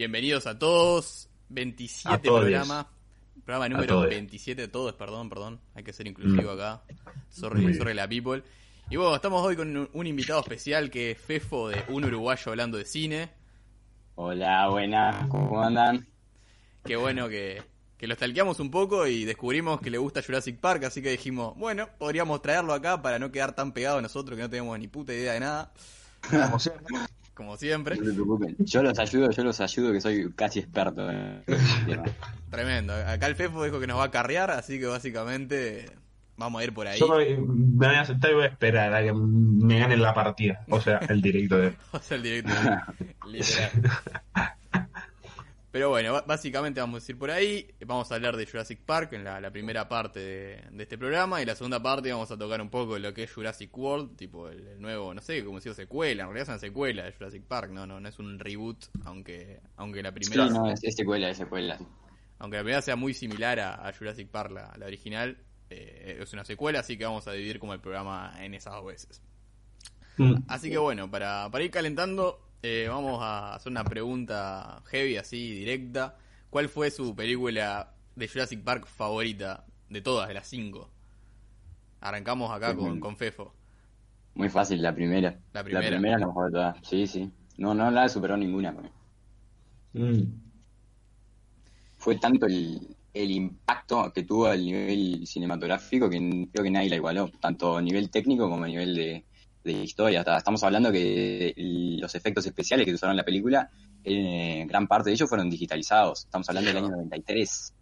Bienvenidos a todos. 27 A todos. programa. Programa número todos. 27 de todos, perdón, perdón. Hay que ser inclusivo acá. Sorry, sorry la people. Y bueno, estamos hoy con un, un invitado especial que es Fefo de Un Uruguayo hablando de cine. Hola, buenas, ¿cómo andan? Qué bueno que, que lo stalkeamos un poco y descubrimos que le gusta Jurassic Park, así que dijimos, bueno, podríamos traerlo acá para no quedar tan pegado a nosotros que no tenemos ni puta idea de nada, Como siempre. No se preocupen. Yo los ayudo, yo los ayudo, que soy casi experto en el tema. Tremendo. Acá el Fefo dijo que nos va a carrear, así que básicamente vamos a ir por ahí. Yo me, me voy a sentar y voy a esperar a que me ganen la partida. O sea, el directo de. O sea, el directo. literal. Pero bueno, básicamente vamos a ir por ahí. Vamos a hablar de Jurassic Park en la, la primera parte de, de este programa. Y la segunda parte vamos a tocar un poco de lo que es Jurassic World, tipo el, el nuevo, no sé cómo decir secuela. En realidad es una secuela de Jurassic Park, no, no, no es un reboot, aunque, aunque la Sí, primera. no, es, es secuela, es secuela. Aunque la primera sea muy similar a, a Jurassic Park, la, la original, eh, es una secuela, así que vamos a dividir como el programa en esas dos veces. Mm. Así que bueno, para, para ir calentando, eh, vamos a hacer una pregunta heavy, así, directa. ¿Cuál fue su película de Jurassic Park favorita de todas, de las cinco? Arrancamos acá con, con Fefo. Muy fácil, la primera. La primera. La primera es la mejor de todas. Sí, sí. No, no la he superado ninguna. Mm. Fue tanto el, el impacto que tuvo al nivel cinematográfico que creo que nadie la igualó. Tanto a nivel técnico como a nivel de, de historia. Hasta- Estamos hablando que los efectos especiales que se usaron en la película, eh, gran parte de ellos fueron digitalizados. Estamos hablando del año 93.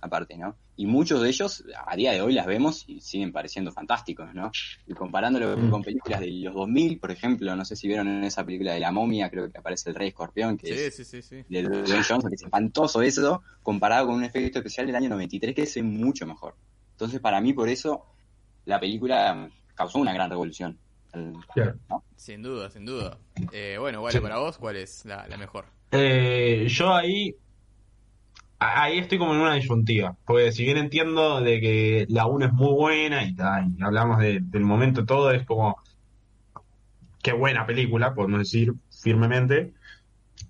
aparte, ¿no? Y muchos de ellos, a día de hoy las vemos y siguen pareciendo fantásticos, ¿no? Y comparándolo Mm. con películas de los 2000, por ejemplo, no sé si vieron en esa película de la momia, creo que aparece el Rey Escorpión, que Sí, es sí, sí, sí. de Dwayne Johnson, que es espantoso eso, comparado con un efecto especial del año 93 que es mucho mejor. Entonces, para mí, por eso, la película causó una gran revolución. Sin duda, sin duda. Eh, bueno, vale, Sí. para vos, ¿cuál es la, la mejor? Eh, yo ahí. Ahí estoy como en una disyuntiva. Porque si bien entiendo de que la 1 es muy buena y, ta, y hablamos de- del momento todo, es como. Qué buena película, podemos decir firmemente.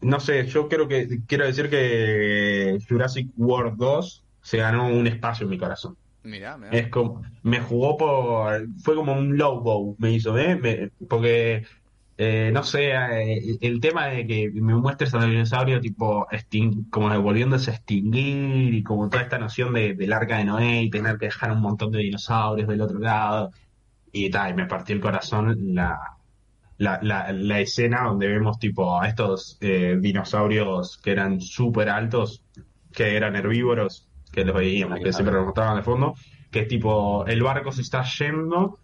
No sé, yo creo que quiero decir que Jurassic World 2 se ganó un espacio en mi corazón. Mirá. Es como, me jugó por, fue como un low bow, me hizo, ¿eh? Porque, eh, no sé, eh, el tema de que me muestres al dinosaurio tipo, como volviéndose a extinguir y como toda esta noción de, del arca de Noé y tener que dejar un montón de dinosaurios del otro lado y tal, y me partió el corazón la, la, la, la escena donde vemos tipo a estos eh, dinosaurios que eran súper altos, que eran herbívoros, que los veíamos, que siempre nos mostraban de fondo, que es tipo, el barco se está yendo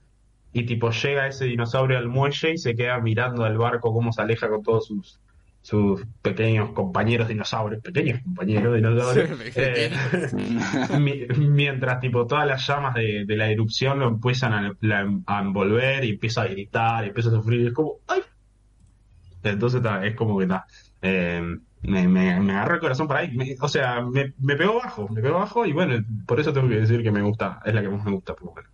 y tipo llega ese dinosaurio al muelle y se queda mirando al barco cómo se aleja con todos sus sus pequeños compañeros dinosaurios, pequeños compañeros dinosaurios, Sí, eh, mi- mientras tipo todas las llamas de, de la erupción lo empiezan a, la- a envolver y empieza a gritar y empieza a sufrir, es como ¡ay! Entonces ta, es como que está. Me, me, me agarró el corazón por ahí. Me- o sea, me, me pegó bajo, me pegó bajo y bueno, por eso tengo que decir que me gusta, es la que más me gusta por menos.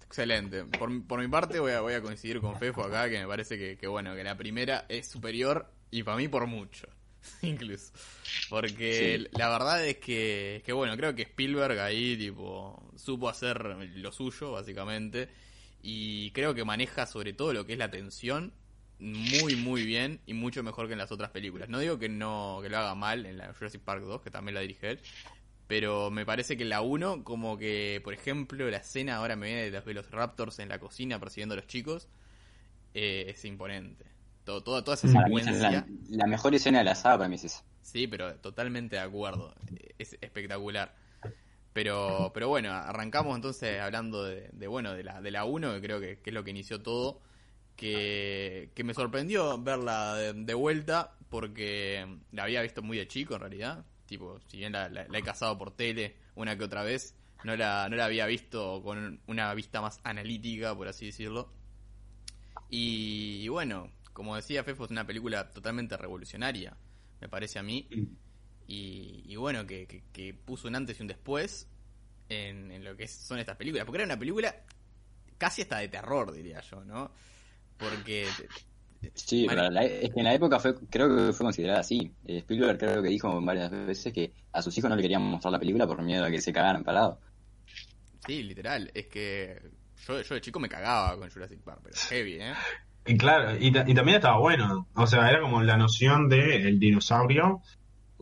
Excelente. Por, por mi parte voy a, voy a coincidir con Fefo acá, que me parece que, que, bueno, que la primera es superior y para mí por mucho, incluso. Porque Sí. la verdad es que, que, bueno, creo que Spielberg ahí, tipo, supo hacer lo suyo, básicamente. Y creo que maneja sobre todo lo que es la tensión muy, muy bien y mucho mejor que en las otras películas. No digo que no que lo haga mal en la Jurassic Park 2, que también la dirige él, pero me parece que la 1, como que, por ejemplo, la escena ahora me viene de los Velociraptors en la cocina persiguiendo a los chicos, eh, es imponente. Todo, toda, toda esa esa es secuencia, la, la mejor escena de la saga para mí es esa. sí, pero totalmente de acuerdo. Es espectacular. Pero, pero bueno, arrancamos entonces hablando de, de, bueno, de la, de la 1, que creo que, que es lo que inició todo. Que, me sorprendió verla de, vuelta porque la había visto muy de chico en realidad. Tipo, si bien la, he cazado por tele una que otra vez, no la, no la había visto con una vista más analítica, por así decirlo. Y, bueno, como decía Fefo, es una película totalmente revolucionaria, me parece a mí. Y, bueno, que, puso un antes y un después en, en lo que son estas películas. Porque era una película casi hasta de terror, diría yo, ¿no? Porque... Sí, pero la- es que en la época fue, creo que fue considerada así. Eh, Spielberg creo que dijo varias veces que a sus hijos no le querían mostrar la película por miedo a que se cagaran parado. Sí, literal. Es que yo, yo de chico me cagaba con Jurassic Park, pero heavy, ¿eh? Y claro, y, ta- y también estaba bueno. O sea, era como la noción de el dinosaurio,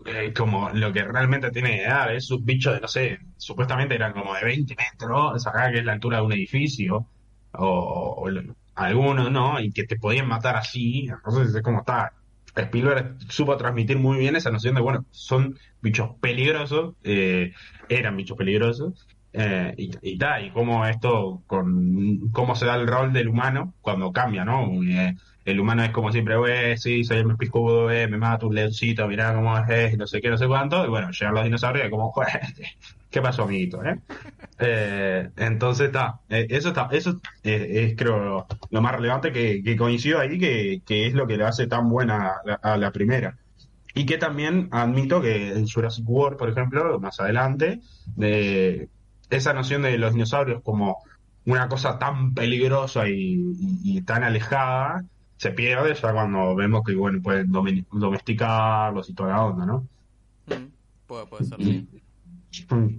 eh, como lo que realmente tiene que dar. Es un bicho de, no sé, supuestamente eran como de 20 metros, acá que es la altura de un edificio, o, o lo- algunos, ¿no? Y que te podían matar así. Entonces es como está. Spielberg supo transmitir muy bien esa noción de, bueno, son bichos peligrosos, eh, eran bichos peligrosos, eh, y, y y cómo esto, con cómo se da el rol del humano cuando cambia, ¿no? Eh, el humano es como siempre, güey, sí, soy el más picudo, eh, me mato un leoncito, mirá cómo es, no sé qué, no sé cuánto, y bueno, llegan los dinosaurios y como, "Jue, ¿qué pasó, amiguito, eh? Eh, entonces está, eh, eso está, eso eh, es creo lo más relevante que, que coincido ahí, que, que es lo que le hace tan buena a la, primera. Y que también admito que en Jurassic World, por ejemplo, más adelante, de esa noción de los dinosaurios como una cosa tan peligrosa y tan alejada, se pierde ya cuando vemos que bueno pueden domi- domesticarlos y toda la onda, ¿no? Mm, puede, puede ser, sí. Mm.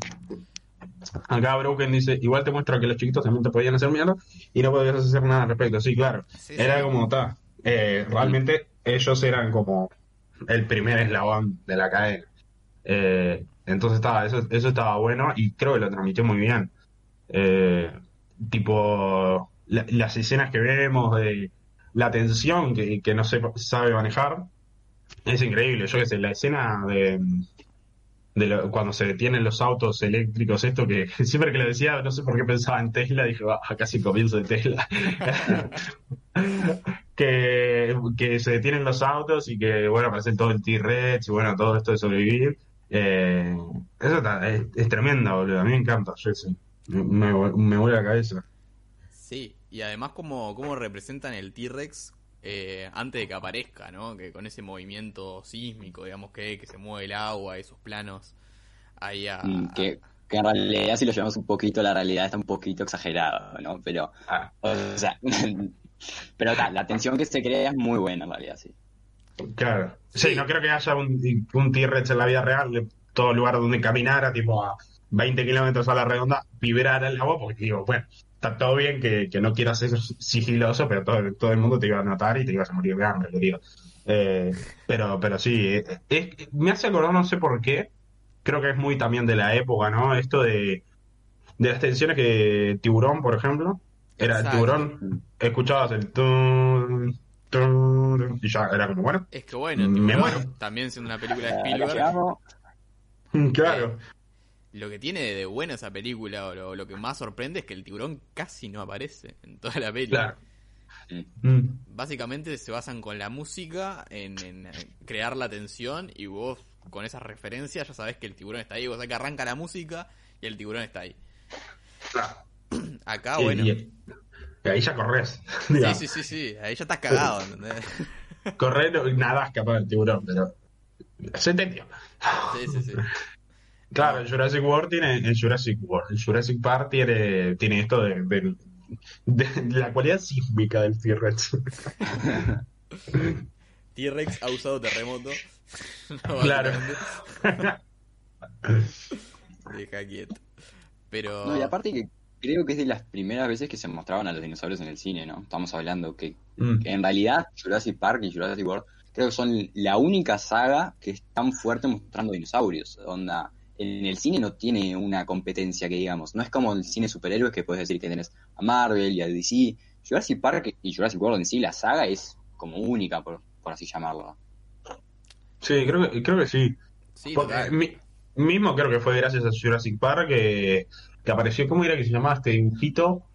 Acá Broken dice, igual te muestra que los chiquitos también te podían hacer miedo y no podías hacer nada al respecto. Sí, claro. Sí, Era sí. como está. Eh, realmente ellos eran como el primer eslabón de la cadena. Eh, entonces estaba, eso, eso estaba bueno y creo que lo transmitió muy bien. Eh, tipo, la- las escenas que vemos de la tensión que, que no se sabe manejar es increíble. Yo qué sé, la escena de, de cuando se detienen los autos eléctricos, esto que siempre que lo decía, no sé por qué pensaba en Tesla, dije, va, casi comienzo de Tesla. que, que se detienen los autos y que, bueno, aparecen todo el T-Rex y bueno, todo esto de sobrevivir. Eh, eso está- es, tremendo, boludo. A mí me encanta, yo sé. Me, me, me vuelve la cabeza. Sí, y además cómo, cómo representan el T-Rex eh, antes de que aparezca, ¿no? Que con ese movimiento sísmico, digamos, que, que se mueve el agua, esos planos ahí a... Mm, que, que en realidad si lo llevamos un poquito, la realidad está un poquito exagerado, ¿no? Pero, Ah, o sea, pero ta, la tensión que se crea es muy buena en realidad, sí. claro. Sí, Sí. no creo que haya un, un T-Rex en la vida real, de todo lugar donde caminara, tipo a 20 kilómetros a la redonda, vibrara el agua, porque digo, bueno, está todo bien que, que no quieras ser sigiloso, pero todo, todo el mundo te iba a notar y te ibas a morir de hambre, te digo. Eh, pero, pero sí, eh, es- me hace acordar, no sé por qué, creo que es muy también de la época, ¿no? Esto de, de las tensiones que Tiburón, por ejemplo, era el Exacto. Tiburón, escuchabas el tun, tun, y ya era como, bueno, Es que bueno, Me Tiburón, muero. también siendo una película de Acá Spielberg, claro. Lo que tiene de bueno esa película, o lo, lo que más sorprende es que el tiburón casi no aparece en toda la película. Claro. Mm. Básicamente se basan con la música en, en crear la tensión y vos con esas referencias ya sabés que el tiburón está ahí, vos sabés que arranca la música y el tiburón está ahí. Claro. Acá, Y- bueno. y- y ahí ya corres. Sí, sí, sí, sí, ahí ya estás cagado, ¿entendés? Correr no- nada escapar del tiburón, pero se entendió. Sí, sí, sí. Claro, el Jurassic World tiene el Jurassic World, el Jurassic Park tiene, tiene esto de, de- de la cualidad sísmica del T-Rex. T-Rex ha usado terremoto. No, Claro. Deja quieto. Pero. No, y aparte que creo que es de las primeras veces que se mostraban a los dinosaurios en el cine, ¿no? Estamos hablando que, Mm. que en realidad Jurassic Park y Jurassic World creo que son la única saga que es tan fuerte mostrando dinosaurios. Onda, en el cine no tiene una competencia que digamos, no es como el cine superhéroes que puedes decir que tenés a Marvel y a DC. Jurassic Park y Jurassic World en sí, la saga es como única, por, por así llamarlo. Sí, creo que, creo que sí. Sí, Porque total. mi- mismo creo que fue gracias a Jurassic Park que, que apareció, ¿cómo era que se llamaba este dibujito?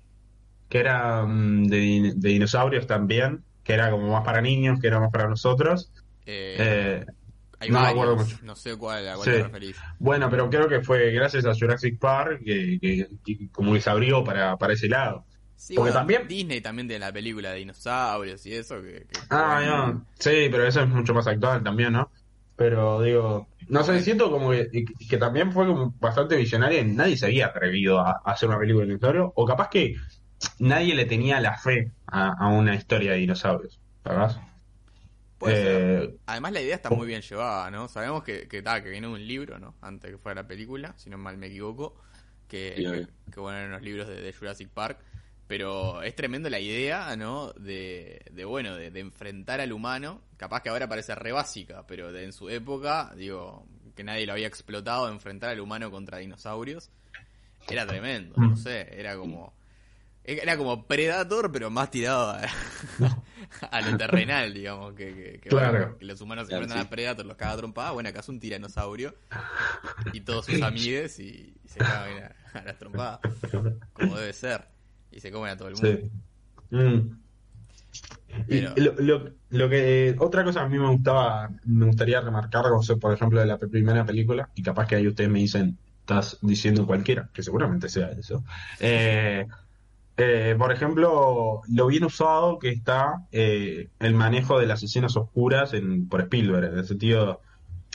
Que era mm, de, de dinosaurios también, que era como más para niños, que era más para nosotros. Eh, Eh, hay no me acuerdo mucho. no sé cuál, a cuál Sí. te referís. bueno, pero creo que fue gracias a Jurassic Park que, que- que como que se abrió para, para ese lado. Sí, Porque bueno, también- Disney también tiene la película de dinosaurios y eso. Que, que- Ah, no. Sí, pero eso es mucho más actual también, ¿no? Pero digo, no sé, siento como que, que también fue como bastante visionaria y nadie se había atrevido a, a hacer una película de dinosaurios, o capaz que nadie le tenía la fe a, a una historia de dinosaurios, ¿verdad? Puede ser. Eh, Además la idea está muy bien llevada, ¿no? Sabemos que, que, ta, que viene un libro, ¿no? Antes que fuera la película, si no mal me equivoco, que, Sí, que, bueno, eran los libros de, de Jurassic Park, pero es tremendo la idea, ¿no? De, de bueno, de, de enfrentar al humano, capaz que ahora parece re básica, pero de, en su época, digo, que nadie lo había explotado, enfrentar al humano contra dinosaurios, era tremendo, no sé, era como... Era como Predator, pero más tirado a, a lo terrenal, digamos, que, que, que, Claro. bueno, que los humanos se Claro, enfrentan sí. a Predator, los caga trompada, bueno, acá es un tiranosaurio y todos sus amigues y, y se cagan a, a las trompadas, como debe ser, y se comen a todo el mundo. sí. Mm. Y lo, lo- lo que otra cosa a mí me gustaba, me gustaría remarcar, sé, por ejemplo, de la primera película, y capaz que ahí ustedes me dicen, estás diciendo cualquiera, que seguramente sea eso. Eh, eh, por ejemplo, lo bien usado que está eh, el manejo de las escenas oscuras en, por Spielberg, en el sentido,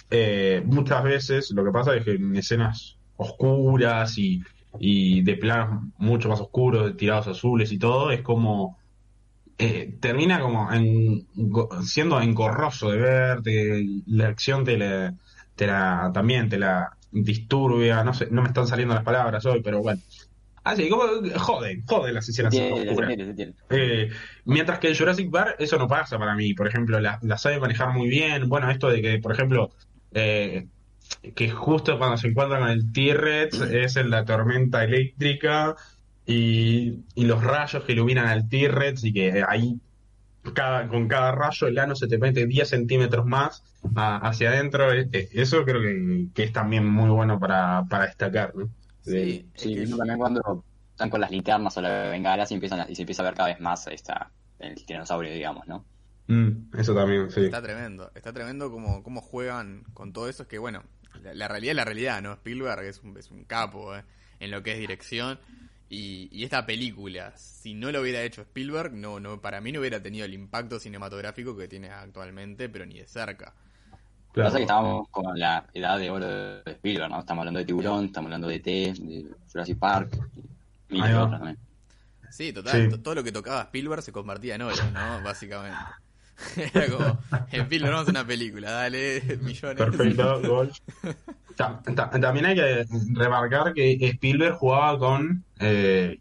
eh, muchas veces lo que pasa es que en escenas oscuras y, y de planos mucho más oscuros, tirados azules y todo, es como eh, termina como en- siendo engorroso de ver, te- la acción te la- también te la disturbia, no sé, no me están saliendo las palabras hoy, pero bueno. Así, como jode, jode las escenas se entiende. Eh, mientras que en Jurassic Park eso no pasa para mí. Por ejemplo, la, la sabe manejar muy bien. Bueno, esto de que, por ejemplo, eh, que justo cuando se encuentra con el T-Rex es en la tormenta eléctrica y, y los rayos que iluminan al T-Rex y que ahí cada, con cada rayo el ano se te mete 10 centímetros más a- hacia adentro. Eh, eh, Eso creo que, que es también muy bueno para, para destacar. ¿no? Sí, es Sí, que también cuando están con las linternas o las bengalas y, empiezan a- y se empieza a ver cada vez más esta, el tiranosaurio, digamos, ¿no? Mm, eso también, sí. Está tremendo, está tremendo como, cómo juegan con todo eso. Es que, bueno, la, la realidad es la realidad, ¿no? Spielberg es un, es un capo ¿eh? en lo que es dirección. Y, y esta película, si no lo hubiera hecho Spielberg, no, no, para mí no hubiera tenido el impacto cinematográfico que tiene actualmente, pero ni de cerca. Claro. Pasa que estábamos con la edad de oro de Spielberg, ¿no? Estamos hablando de Tiburón, estamos hablando de E T, de Jurassic Park, y otras también. Sí, total, Sí. todo lo que tocaba Spielberg se convertía en oro, ¿no? Básicamente. Era como, Spielberg, vamos a hacer una película, dale, millones. Perfecto, gol. Ta- ta- También hay que remarcar que Spielberg jugaba con, eh,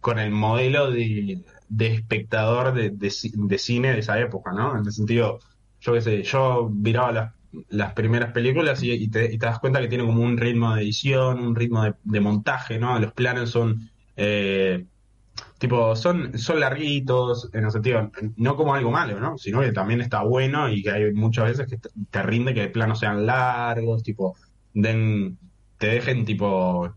con el modelo de, de espectador de, de ci- de cine de esa época, ¿no? En el sentido, yo qué sé, yo miraba las, las primeras películas y, te, y te das cuenta que tiene como un ritmo de edición, un ritmo de, montaje, ¿no? Los planos son... eh, Tipo, son, son larguitos, en el sentido, no como algo malo, ¿no? Sino que también está bueno y que hay muchas veces que te, rinde que de planos sean largos, tipo, den, te dejen, tipo,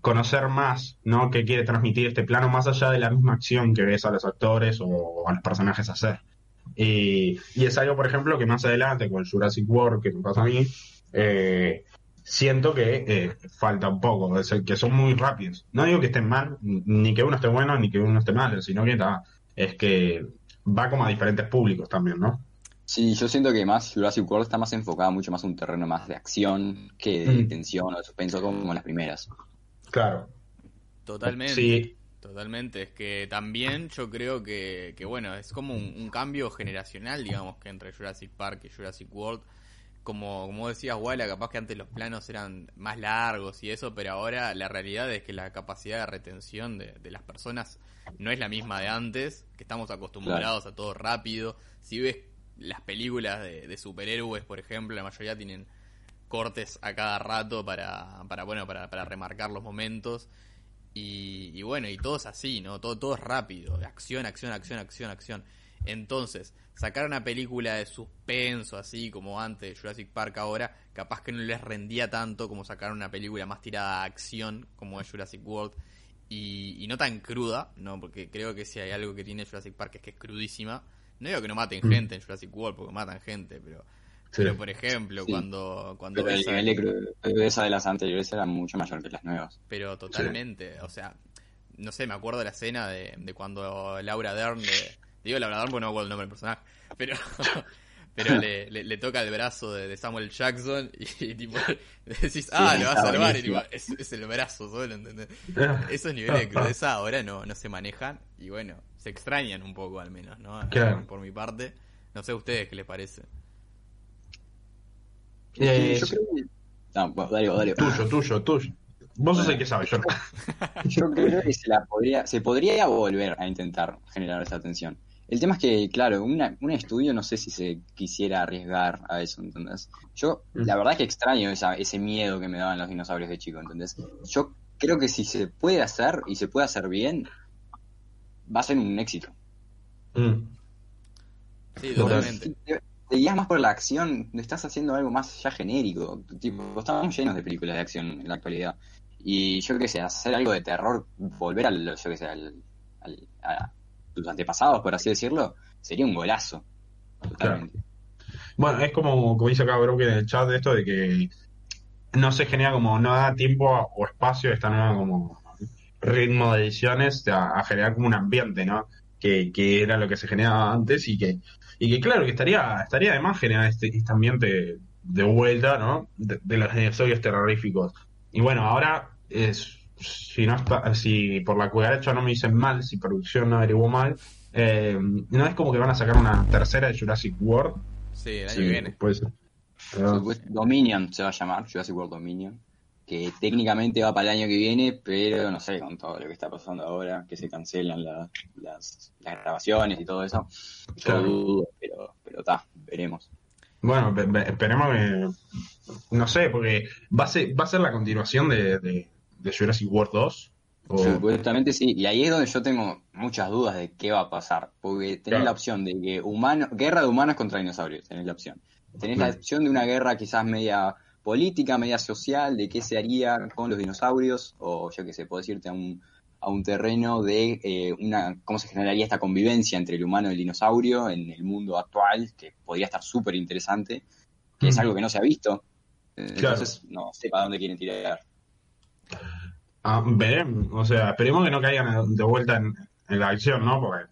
conocer más, ¿no? Qué quiere transmitir este plano más allá de la misma acción que ves a los actores o a los personajes hacer. Y, y es algo, por ejemplo, que más adelante con Jurassic World, que me pasa a mí, eh, siento que eh, falta un poco, es el que son muy rápidos. No digo que estén mal, ni que uno esté bueno, ni que uno esté mal, sino que ta, es que va como a diferentes públicos también, ¿no? Sí, yo siento que más Jurassic World está más enfocada mucho más a un terreno más de acción que de Mm. tensión o de suspenso como las primeras. Claro. Totalmente. Sí, Totalmente, es que también yo creo que, que bueno, es como un, un cambio generacional, digamos, que entre Jurassic Park y Jurassic World. Como, como decías, Walla, capaz que antes los planos eran más largos y eso, pero ahora la realidad es que la capacidad de retención de, de las personas no es la misma de antes, que estamos acostumbrados a todo rápido. Si ves las películas de, de superhéroes, por ejemplo, la mayoría tienen cortes a cada rato para, para bueno, para, para remarcar los momentos. Y, y bueno, y todo es así, ¿no? Todo, todo es rápido. Acción, acción, acción, acción, acción. Entonces, sacar una película de suspenso, así como antes de Jurassic Park ahora, capaz que no les rendía tanto como sacar una película más tirada a acción, como es Jurassic World. Y, y no tan cruda, ¿no? Porque creo que si hay algo que tiene Jurassic Park es que es crudísima. no digo que no maten Mm. gente en Jurassic World, porque matan gente, pero, pero por ejemplo, Sí. cuando, cuando Pero el a- nivel de crudeza de las anteriores era mucho mayor que las nuevas. pero totalmente, o sea, no sé, me acuerdo de la escena de, de cuando Laura Dern le, digo Laura Dern porque no me acuerdo el nombre del personaje, pero pero le, le, le toca el brazo de, de Samuel Jackson y, tipo le decís, ah, lo va a salvar y tipo, es, es el brazo solo, ¿entendés? Esos niveles de crudeza ahora no, no se manejan y bueno, se extrañan un poco al menos, ¿no? Claro. Por mi parte, no sé a ustedes qué les parece. Eh, yo creo que... No, bueno, dale. Tuyo, tuyo, tuyo. Vos sos el que sabe, yo no. Yo creo que se, la podría, se podría volver a intentar generar esa tensión. El tema es que, claro, una- un estudio no sé si se quisiera arriesgar a eso, ¿entendés? Yo, la verdad es que extraño esa, ese miedo que me daban los dinosaurios de chico, ¿entendés? Yo creo que si se puede hacer y se puede hacer bien, va a ser un éxito. Mm. Sí, Total. totalmente. Te, guías más por la acción, estás haciendo algo más ya genérico. Tipo, estamos llenos de películas de acción en la actualidad. Y yo qué sé, hacer algo de terror, volver al, yo qué sé, al, al- a tus antepasados, por así decirlo, sería un golazo. Totalmente. Bueno, es como, como dice acá Broken en el chat de esto de que no se genera como, no da tiempo o espacio esta nueva como ritmo de ediciones a, a generar como un ambiente, ¿no? Que, que era lo que se generaba antes y que, y que claro, que estaría, estaría además generar este, este ambiente de vuelta, ¿no? De, de los dinosaurios terroríficos. Y bueno, ahora es, si no está, si por la cucaracha no me dicen mal, si producción no averiguó mal, eh, no es como que van a sacar una tercera de Jurassic World. Sí, el año Sí, que viene. Puede ser. Pero- Supuest- Dominion se va a llamar, Jurassic World Dominion, que técnicamente va para el año que viene, pero no sé, con todo lo que está pasando ahora, que se cancelan la- las, las grabaciones y todo eso, yo Claro. dudo, pero pero está, veremos. Bueno, esperemos que. No sé, porque va a ser, va a ser la continuación de, de, de Jurassic World 2. O- Supuestamente sí, y ahí es donde yo tengo muchas dudas de qué va a pasar, porque tenés Claro. la opción de que humano, guerra de humanos contra dinosaurios, tenés la opción. Tenés la opción de una guerra quizás media política, media social, de qué se haría con los dinosaurios, o yo qué sé, puedo decirte a un, a un terreno de eh, una cómo se generaría esta convivencia entre el humano y el dinosaurio en el mundo actual, que podría estar súper interesante, que es algo que no se ha visto. Eh, Claro. Entonces, no sé para dónde quieren tirar. Ah, veremos. O sea, esperemos que no caigan de vuelta en, en la acción, ¿no? Porque,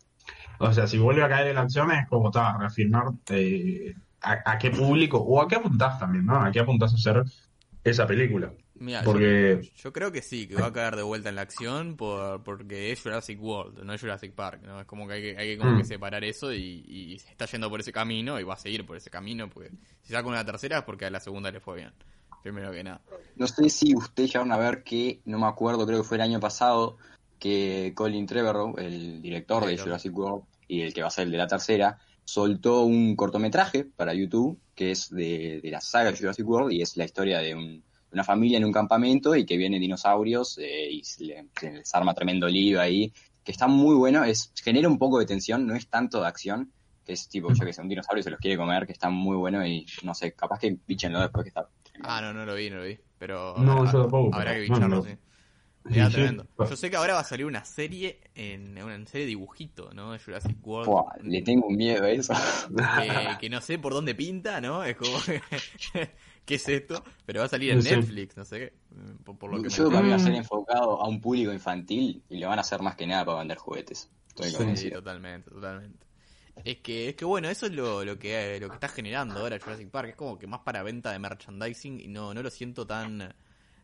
o sea, si vuelve a caer en la acción es como está, reafirmar eh, a, a qué público o a qué apuntás también, ¿no? A qué apuntás a hacer esa película. Mira, Porque- yo, yo creo que sí, que va a caer de vuelta en la acción por, porque es Jurassic World, no es Jurassic Park, ¿no? Es como que hay que, hay que, como Mm. que separar eso y, y se está yendo por ese camino y va a seguir por ese camino, porque si saca una tercera es porque a la segunda le fue bien, primero que nada. No sé si ustedes llegaron a ver que, no me acuerdo, creo que fue el año pasado, que Colin Trevorrow, el director de. Jurassic World y el que va a ser el de la tercera, soltó un cortometraje para YouTube que es de, de la saga Jurassic World y es la historia de un- una familia en un campamento y que vienen dinosaurios eh, y se, le- se les arma tremendo lío ahí, que está muy bueno, es genera un poco de tensión, no es tanto de acción, que es tipo, yo que sé, un dinosaurio se los quiere comer, que está muy bueno y no sé, capaz que píchenlo después que está. Ah, no, no lo vi, no lo vi, pero No, habrá- yo tampoco, habrá que bicharlo, no, no. sí. Era sí. tremendo. Yo sé que ahora va a salir una serie en una serie de dibujito, ¿no? De Jurassic World. Le tengo un miedo a eso. que, que no sé por dónde pinta, ¿no? Es como, ¿qué es esto? Pero va a salir en No sé. Netflix, no sé qué. Por, por lo que me Yo para mí va a ser enfocado a un público infantil y lo van a hacer más que nada para vender juguetes. Estoy Sí, totalmente, totalmente. Es que, es que bueno, eso es lo, lo que lo que está generando ahora Jurassic Park, es como que más para venta de merchandising y no, no lo siento tan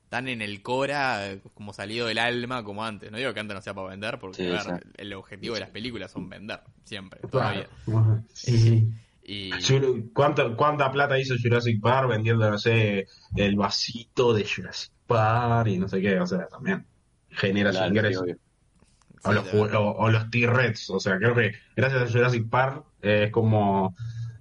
tan en el Cora eh, como salido del alma como antes. No digo que antes no sea para vender, porque Sí, ver, el objetivo de las películas son vender, siempre, todavía. Sí, sí. Y Jur- ¿Cuánto, ¿Cuánta plata hizo Jurassic Park vendiendo, no sé, el vasito de Jurassic Park y no sé qué? O sea, también genera Claro, ingreso. o, los, o los T-Rex. O sea, creo que gracias a Jurassic Park eh, es como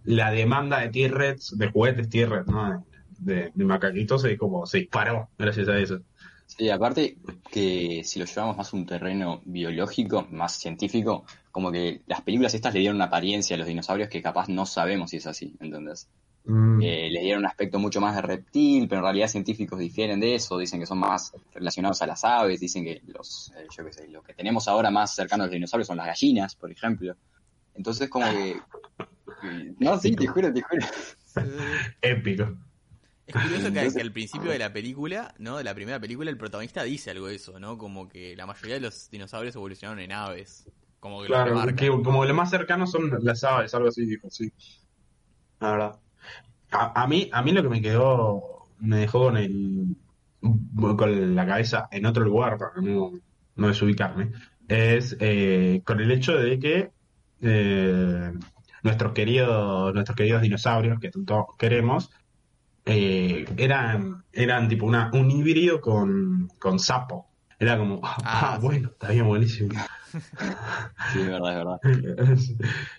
la demanda de T-Rex, de juguetes T-Rex, ¿no? De, de macaquitos, es como se disparó gracias a eso. Sí, aparte que si lo llevamos más a un terreno biológico, más científico, como que las películas estas le dieron una apariencia a los dinosaurios que capaz no sabemos si es así, ¿entendés? Mm, Eh, les dieron un aspecto mucho más de reptil, pero en realidad científicos difieren de eso, dicen que son más relacionados a las aves, dicen que los, eh, yo qué sé, lo que tenemos ahora más cercano a los dinosaurios son las gallinas, por ejemplo. Entonces como que... No, sí, te juro, te juro. Épico. Es curioso que, que al principio de la película, ¿no? De la primera película, el protagonista dice algo de eso, ¿no? Como que la mayoría de los dinosaurios evolucionaron en aves. Como que Claro, que como lo más cercano son las aves, algo así dijo, sí. La verdad. A, a mí, a mí lo que me quedó, me dejó con el, con la cabeza en otro lugar para no, no desubicarme, es eh, con el hecho de que eh, nuestros queridos, nuestros queridos dinosaurios que tanto queremos, eh, eran, eran tipo una, un híbrido con, con sapo. Era como, ah, Ah, ah, sí. bueno, está bien, buenísimo. Sí, es verdad, es verdad.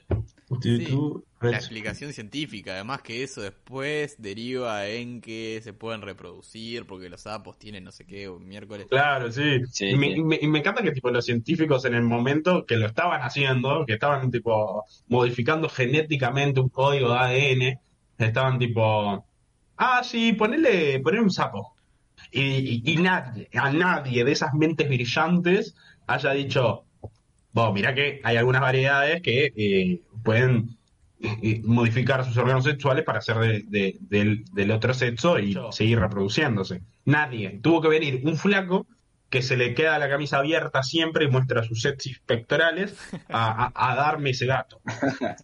Sí, Sí, tú- La explicación científica, además que eso después deriva en que se pueden reproducir porque los sapos tienen no sé qué, un miércoles. Claro, sí. Sí, y, me, sí. y me- y me encanta que tipo los científicos en el momento que lo estaban haciendo, que estaban tipo modificando genéticamente un código de ADN, estaban tipo, ah, sí, ponele, ponele un sapo. Y, y- y nadie, a nadie de esas mentes brillantes haya dicho, bueno, mira que hay algunas variedades que eh, pueden eh, eh, modificar sus órganos sexuales para ser de- de- del, del otro sexo y seguir reproduciéndose. Nadie. Tuvo que venir un flaco que se le queda la camisa abierta siempre y muestra sus sexys pectorales a, a- a darme ese dato.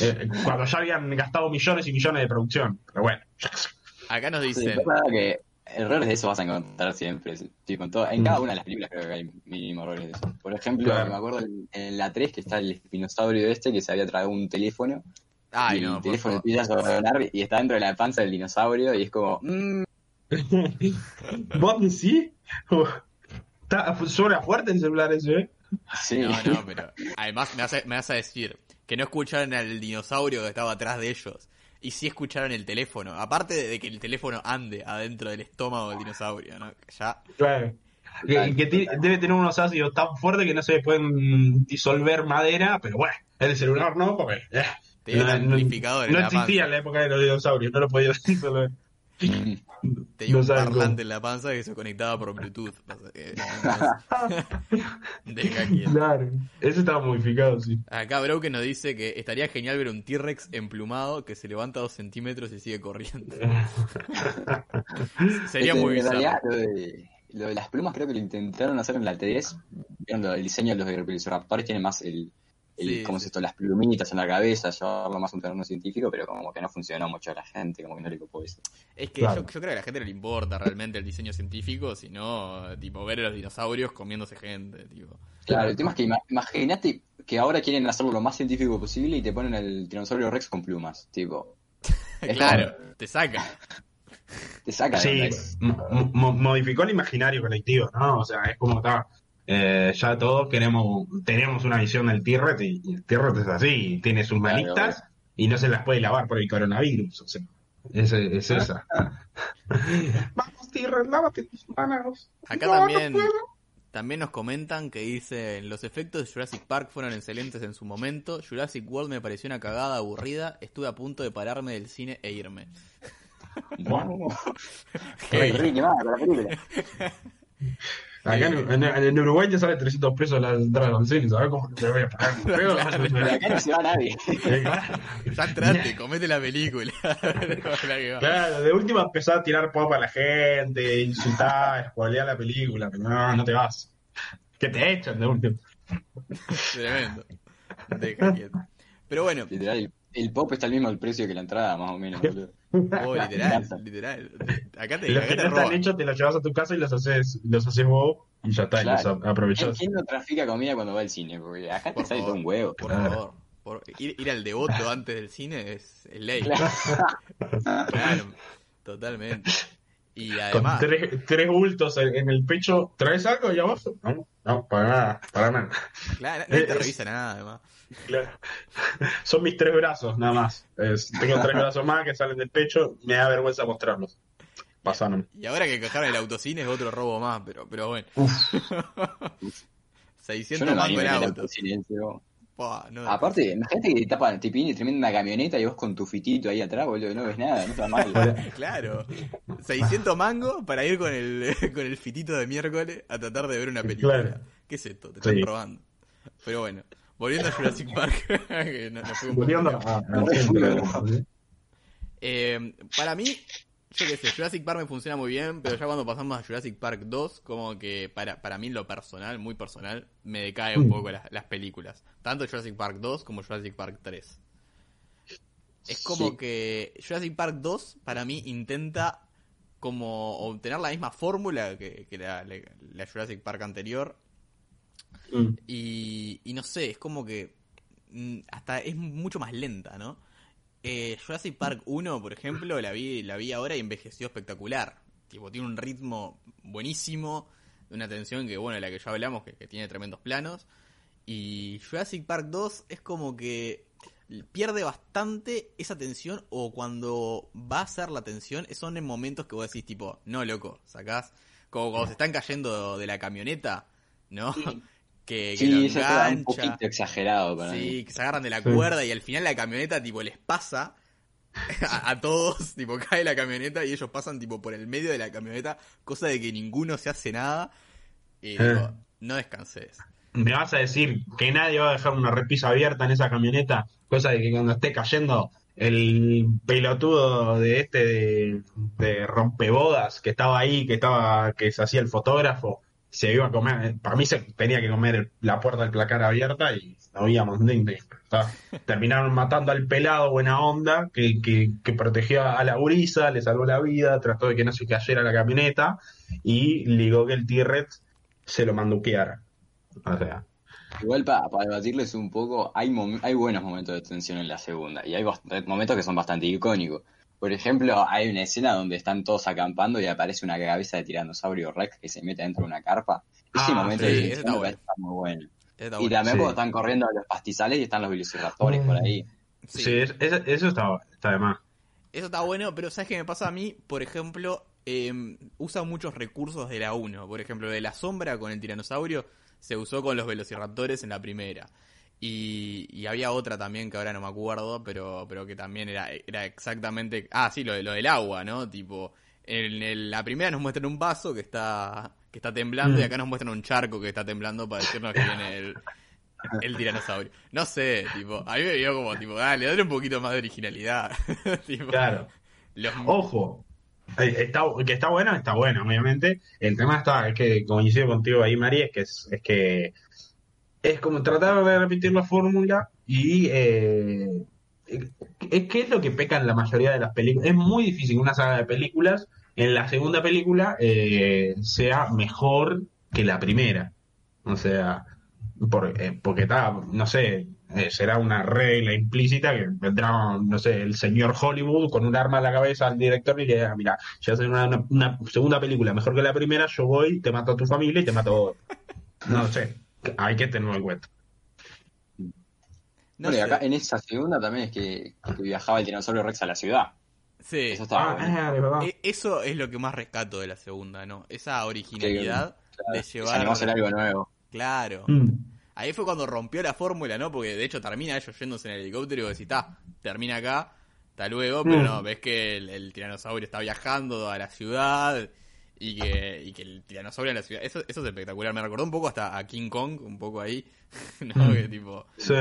Eh, cuando ya habían gastado millones y millones de producción. Pero bueno. Acá nos Sí, dicen, es verdad que errores de eso vas a encontrar siempre. Tipo, en, todo- en cada una de las películas creo que hay mínimo errores de eso. Por ejemplo, Claro. me acuerdo en, en la 3 que está el espinosaurio este que se había traído un teléfono. ay y no, el teléfono empieza a sobrevolar y está dentro de la panza del dinosaurio y es como... mm, ¿Vos decís? Está, suena fuerte el celular ese, ¿eh? sí. No, no, pero además me vas, a, me vas a decir que no escucharon al dinosaurio que estaba atrás de ellos. Y sí escucharon el teléfono. Aparte de que el teléfono ande adentro del estómago del dinosaurio, ¿no? Ya. Claro. Que, debe tener unos ácidos tan fuertes que no se pueden disolver madera, pero bueno, el celular no, porque eh, no, un no- no la existía en la época de los dinosaurios, no lo podía disolver. Tenía No un parlante cómo. en la panza que se conectaba por Bluetooth. Quieto. Claro, ese estaba modificado, sí. Acá Broken nos dice que estaría genial ver un T-Rex emplumado que se levanta dos centímetros y sigue corriendo. Sería Es que muy En realidad, bizarro. lo de, lo de las plumas creo que lo intentaron hacer en la 3. Vieron lo- el diseño de los velociraptores tiene más el, el Sí, ¿cómo es esto? Las plumitas en la cabeza, llevarlo más a un terreno científico, pero como que no funcionó mucho a la gente, como que no le copó eso. Es que Claro. yo, yo creo que a la gente no le importa realmente el diseño científico, sino tipo ver a los dinosaurios comiéndose gente, tipo. Claro, el tema es que ima- imagínate que ahora quieren hacerlo lo más científico posible y te ponen el tiranosaurio Rex con plumas, tipo, claro, te saca. te saca Sí, mo- mo- modificó el imaginario colectivo, ¿no? O sea, es como está. eh, ya todos queremos, tenemos una visión del T-Rex y, y el T-Rex es así, tiene sus Claro, manitas y no se las puede lavar por el coronavirus. O sea, es, es esa. Vamos, lávate tus manos. Acá No, también, también nos comentan que dicen los efectos de Jurassic Park fueron excelentes en su momento. Jurassic World me pareció una cagada aburrida. Estuve a punto de pararme del cine e irme. La película. Acá en, en- en Uruguay te sale 300 pesos la entrada al cine, ¿sabes cómo te voy a pagar? Pero, acá no se va nadie. Eh, entraste, comete la película. Claro, de última empezar a tirar pop a la gente, insultar, spoilear la película, pero no, no te vas. Que te echan de última. Tremendo. Deja quieto. Pero bueno, Literal, el, pop está al mismo precio que la entrada, más o menos, boludo. oh, literal, literal. Acá te, Los acá que te no están roban. hechos te los llevas a tu casa y los haces, los haces vos y ya está, y los Claro. aprovechás. ¿Quién no trafica comida cuando va al cine? Porque acá Por te sale todo un huevo. Por Claro. favor. Por- ir, ir al devoto antes del cine es, es ley. Claro. Claro, totalmente. Y Con además, tres, tres bultos en, en el pecho, ¿traes algo ahí abajo? No, no, para nada, para nada. claro, nadie te revisa nada, además. Claro. Son mis tres brazos, nada más. Es- tengo tres brazos más que salen del pecho, me da vergüenza mostrarlos. Pasaron. Y ahora que cajaron el autocine es otro robo más, pero, pero bueno. Yo 600 no ir auto. no. Aparte, imagínate que te tapan, te piden tremenda camioneta y vos con tu fitito ahí atrás, boludo, no ves nada, no está mal. Claro. 600 mangos para ir con el, con el fitito de miércoles a tratar de ver una película. Claro. ¿Qué es esto? Te están Sí. robando. Pero bueno, volviendo a Jurassic Park, que no, no fue un Volviendo a, Eh, para mí, yo qué sé, Jurassic Park me funciona muy bien, pero ya cuando pasamos a Jurassic Park 2, como que para, para mí en lo personal, muy personal, me decae un Mm. poco las, las películas. Tanto Jurassic Park 2 como Jurassic Park 3. Es como Sí. que Jurassic Park 2 para mí intenta como obtener la misma fórmula que, que la, la- la Jurassic Park anterior, Mm. y, y no sé, es como que mm, hasta es mucho más lenta, ¿no? Eh, Jurassic Park 1, por ejemplo, la vi, la vi ahora y envejeció espectacular. Tipo, tiene un ritmo buenísimo, una tensión que, bueno, de la que ya hablamos, que, que tiene tremendos planos. Y Jurassic Park 2 es como que pierde bastante esa tensión o cuando va a ser la tensión son en momentos que vos decís tipo, no loco, sacás como cuando se están cayendo de la camioneta, ¿no? Que, que lo Sí, eso está un engancha. poquito exagerado para mí. Sí, que se agarran de la Sí. cuerda y al final la camioneta tipo les pasa a, a todos, tipo cae la camioneta y ellos pasan tipo por el medio de la camioneta, cosa de que ninguno se hace nada. Y Eh. digo, no descanses. ¿Me vas a decir que nadie va a dejar una repisa abierta en esa camioneta? Cosa de que cuando esté cayendo el pelotudo de este de, de rompebodas que estaba ahí, que estaba, que se hacía el fotógrafo, se iba a comer, para mí se tenía que comer la puerta del placar abierta y no habíamos ni- está- terminaron matando al pelado buena onda, que, que, que protegió a la gurisa, le salvó la vida, trató de que no se cayera la camioneta y ligó que el T-Rex se lo manduqueara. O sea, Igual para debatirles un poco, hay, hay buenos momentos de tensión en la segunda y hay momentos que son bastante icónicos. Por ejemplo, hay una escena donde están todos acampando y aparece una cabeza de tiranosaurio Rex que se mete dentro de una carpa. Ese Ah, momento sí, de está bueno. está muy bueno. Y también Sí. cuando están corriendo a los pastizales y están los velociraptores Mm. por ahí. Sí. Sí, es- es- eso está, está de más. Eso está bueno, pero ¿sabes qué me pasa a mí? Por ejemplo, eh, usa muchos recursos de la 1. Por ejemplo, de la sombra con el tiranosaurio se usó con los velociraptores en la primera. Y, y había otra también que ahora no me acuerdo, pero, pero que también era, era exactamente... Ah, sí, lo, de, lo del agua, ¿no? Tipo, en el- la primera nos muestran un vaso que está, que está temblando y acá nos muestran un charco que está temblando para decirnos que viene el, el tiranosaurio. No sé, tipo, a mí me vio como, tipo, dale, dale un poquito más de originalidad. Tipo, Claro. los- Ojo, eh, está, que está bueno, está bueno, obviamente. El tema está, es que coincido contigo ahí, María, es que es, es que es como tratar de repetir la fórmula y eh, es que es lo que peca en la mayoría de las películas. Es muy difícil una saga de películas en la segunda película eh, sea mejor que la primera. O sea, por- eh, porque está, no sé, eh, será una regla implícita que vendrá, no sé, el señor Hollywood con un arma a la cabeza al director y le mira, ya hacer una, una- segunda película mejor que la primera, yo voy, te mato a tu familia y te mato. No sé, hay que tenerlo en cuenta. no bueno, y acá en esa segunda también es que, que viajaba el tiranosaurio Rex a la ciudad. Sí. Eso bueno. Ah, verdad. E- Eso es lo que más rescato de la segunda, ¿no? Esa originalidad Claro, de se llevar... animó a hacer algo nuevo. Claro. Mm. Ahí fue cuando rompió la fórmula, ¿no? Porque de hecho termina ellos yéndose en el helicóptero y vos decís, está, termina acá, hasta luego, pero Mm. no, ves que el, el tiranosaurio está viajando a la ciudad y que, y que el tiranosaurio en la ciudad, eso, eso es espectacular, me recordó un poco hasta a King Kong, un poco ahí, ¿no? Mm. Que tipo, Sí.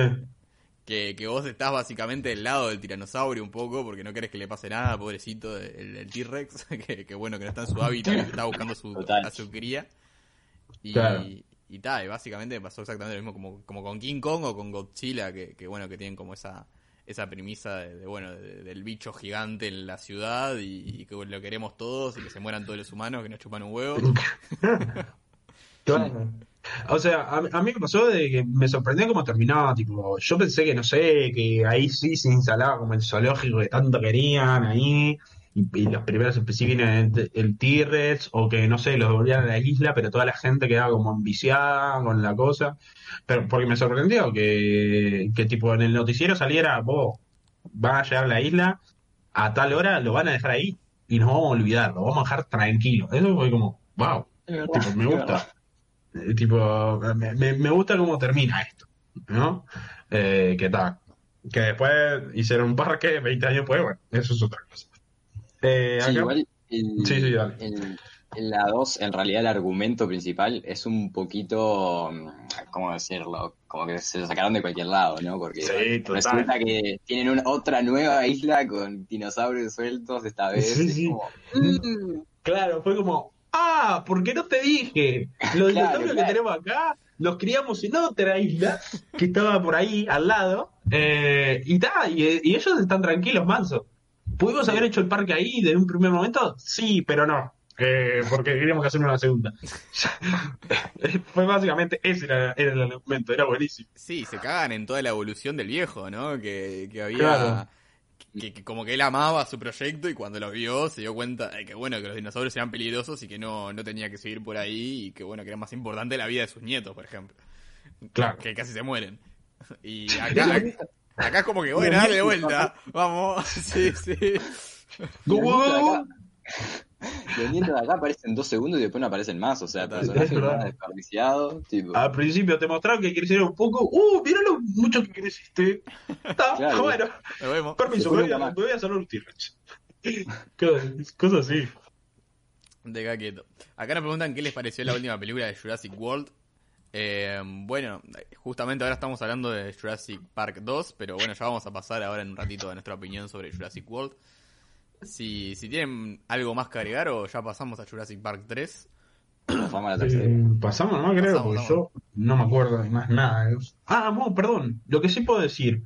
que, que vos estás básicamente del lado del tiranosaurio un poco porque no querés que le pase nada, pobrecito, el, el T-Rex, que, que bueno, que no está en su hábitat, que está buscando su, Total. a su cría. Y, Claro. y tal, y básicamente pasó exactamente lo mismo como, como con King Kong o con Godzilla, que, que bueno, que tienen como esa esa premisa de, bueno de- del bicho gigante en la ciudad y, que lo queremos todos y que se mueran todos los humanos que nos chupan un huevo. O sea, a, a mí me pasó de que me sorprendió cómo terminaba, tipo, yo pensé que, no sé, que ahí sí se instalaba como el zoológico que tanto querían ahí, y, y los primeros sí vienen el, T-Rex, o que, no sé, los volvían a la isla, pero toda la gente quedaba como enviciada con la cosa, pero porque me sorprendió que, que tipo, en el noticiero saliera, vos, van a llegar a la isla, a tal hora lo van a dejar ahí, y nos vamos a olvidar, lo vamos a dejar tranquilo, eso fue como, wow, tipo, me gusta. Eh, tipo, me, me- me gusta cómo termina esto, ¿no? Eh, que tal. Que después hicieron un parque 20 años después, bueno, eso es otra cosa. Eh, Sí, acá- igual El- Sí, sí, en la 2, en realidad, el argumento principal es un poquito. mm, ¿Cómo decirlo? Como que se lo sacaron de cualquier lado, ¿no? Porque Sí, total. resulta que tienen una, otra nueva isla con dinosaurios sueltos esta vez. Sí, es sí. como, mm, Claro, fue como, ah, ¿por qué no te dije? Los Claro, dinosaurios que tenemos acá los criamos en otra isla que estaba por ahí al lado. eh, y, ta, y, y ellos están tranquilos, manso. ¿Pudimos haber hecho el parque ahí desde un primer momento? Sí, pero no. eh, porque queríamos hacer una segunda. Fue básicamente ese era, era el argumento, era buenísimo. Sí, se cagan en toda la evolución del viejo, ¿no? Que, que había... Claro. Que, que como que él amaba su proyecto y cuando lo vio se dio cuenta de que bueno, que los dinosaurios eran peligrosos y que no, no tenía que seguir por ahí y que bueno, que era más importante la vida de sus nietos, por ejemplo. Claro. Que casi se mueren. Y acá, acá es como que, bueno, dale de vuelta. Vamos, sí, sí. Nietos de acá aparecen dos segundos y después no aparecen más. O sea, personajes desperdiciados. Tipo, Al principio te mostraron que crecieron un poco. ¡Uh! Mirá lo mucho que creciste. Está, Claro. bueno. Nos vemos. Permiso, voy, a, me voy a salvar un T-Rex. Cosas- así. De acá quieto. Acá nos preguntan qué les pareció la última película de Jurassic World. Eh, bueno, justamente ahora estamos hablando de Jurassic Park 2, pero bueno, ya vamos a pasar ahora en un ratito a nuestra opinión sobre Jurassic World. Si, si tienen algo más que agregar o ya pasamos a Jurassic Park 3. vamos a la tercera. Eh, pasamos, no creo, Pasamos, porque pasamos. yo no me acuerdo de más nada. Ah, no, perdón. Lo que sí puedo decir.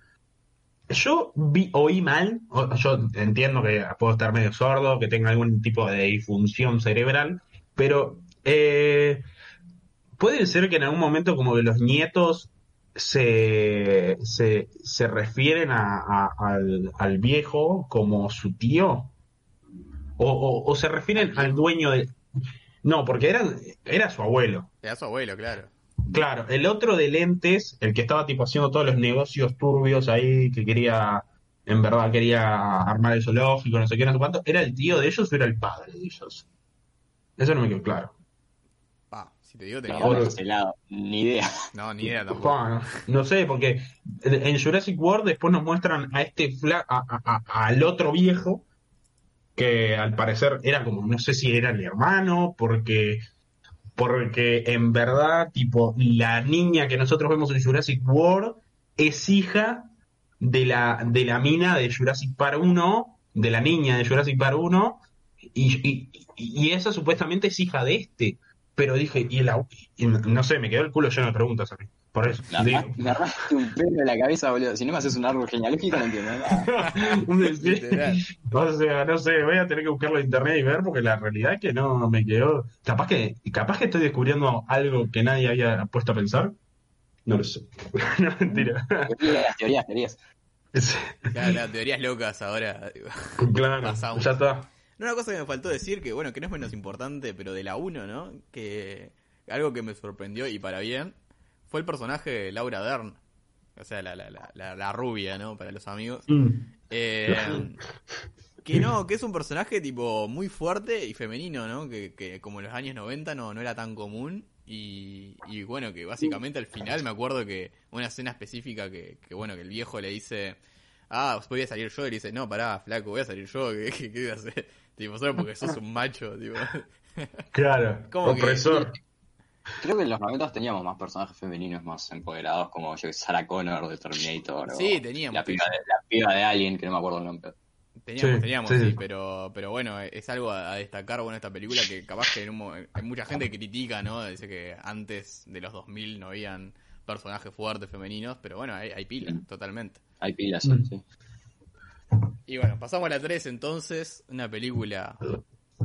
Yo vi, oí mal, o- yo entiendo que puedo estar medio sordo, que tenga algún tipo de disfunción cerebral, pero eh, puede ser que en algún momento como que los nietos se, se, se refieren a- a- al, al viejo como su tío, o, o- o se refieren al dueño de... No, porque eran, era su abuelo. Era su abuelo, claro. Claro, el otro de lentes, el que estaba tipo haciendo todos los negocios turbios ahí, que quería, en verdad quería armar el zoológico, no sé qué, no sé cuánto, ¿era el tío de ellos o era el padre de ellos? Eso no me quedó claro. Si te digo, te digo. Ahora- lado, ni idea. No, ni idea tampoco. Pa, no, no sé, porque en Jurassic World después nos muestran a este fla a- a- a- al otro viejo, que al parecer era como, no sé si era el hermano, porque porque en verdad, tipo, la niña que nosotros vemos en Jurassic World es hija de la, de la mina de Jurassic Park 1, de la niña de Jurassic Park 1, y, y, y esa supuestamente es hija de este. Pero dije, y, el y no sé, me quedó el culo lleno de preguntas a mí. Por eso. Digo. arraste- me arraste un pelo en la cabeza, boludo. Si no me haces un árbol genealógico, no entiendo nada. O sea, no sé, voy a tener que buscarlo en internet y ver porque la realidad es que no me quedó. Capaz que, capaz que estoy descubriendo algo que nadie había puesto a pensar. No lo sé. no, mentira. Las teorías, teorías. Claro, las teorías locas ahora. claro, Pasamos. ya está. No, una cosa que me faltó decir, que bueno, que no es menos importante, pero de la 1, ¿no? Que algo que me sorprendió y para bien, fue el personaje de Laura Dern. O sea, la, la, la, la, la rubia, ¿no? Para los amigos. Mm. Eh, que no, que es un personaje tipo muy fuerte y femenino, ¿no? Que, que como en los años 90 no, no era tan común. Y, y bueno, que básicamente al final me acuerdo que una escena específica que, que bueno, que el viejo le dice, ah, voy a salir yo, y le dice, no, pará, flaco, voy a salir yo, ¿qué, qué, qué voy a hacer? Tipo, solo porque sos un macho, tipo. Claro, ¿Cómo que- opresor. Creo que en los 90 teníamos más personajes femeninos más empoderados, como yo, Sarah Connor de Terminator. o Sí, teníamos, La piba, de, la piba de Alien, que no me acuerdo el nombre. Teníamos, Sí, teníamos, sí. sí, pero, pero bueno, es algo a, destacar, bueno, esta película que capaz que en un mucha gente que critica, ¿no? Dice que antes de los 2000 no habían personajes fuertes femeninos, pero bueno, hay, hay pila, Mm. totalmente. Hay pilas, sí. Y bueno, pasamos a la 3 entonces, una película,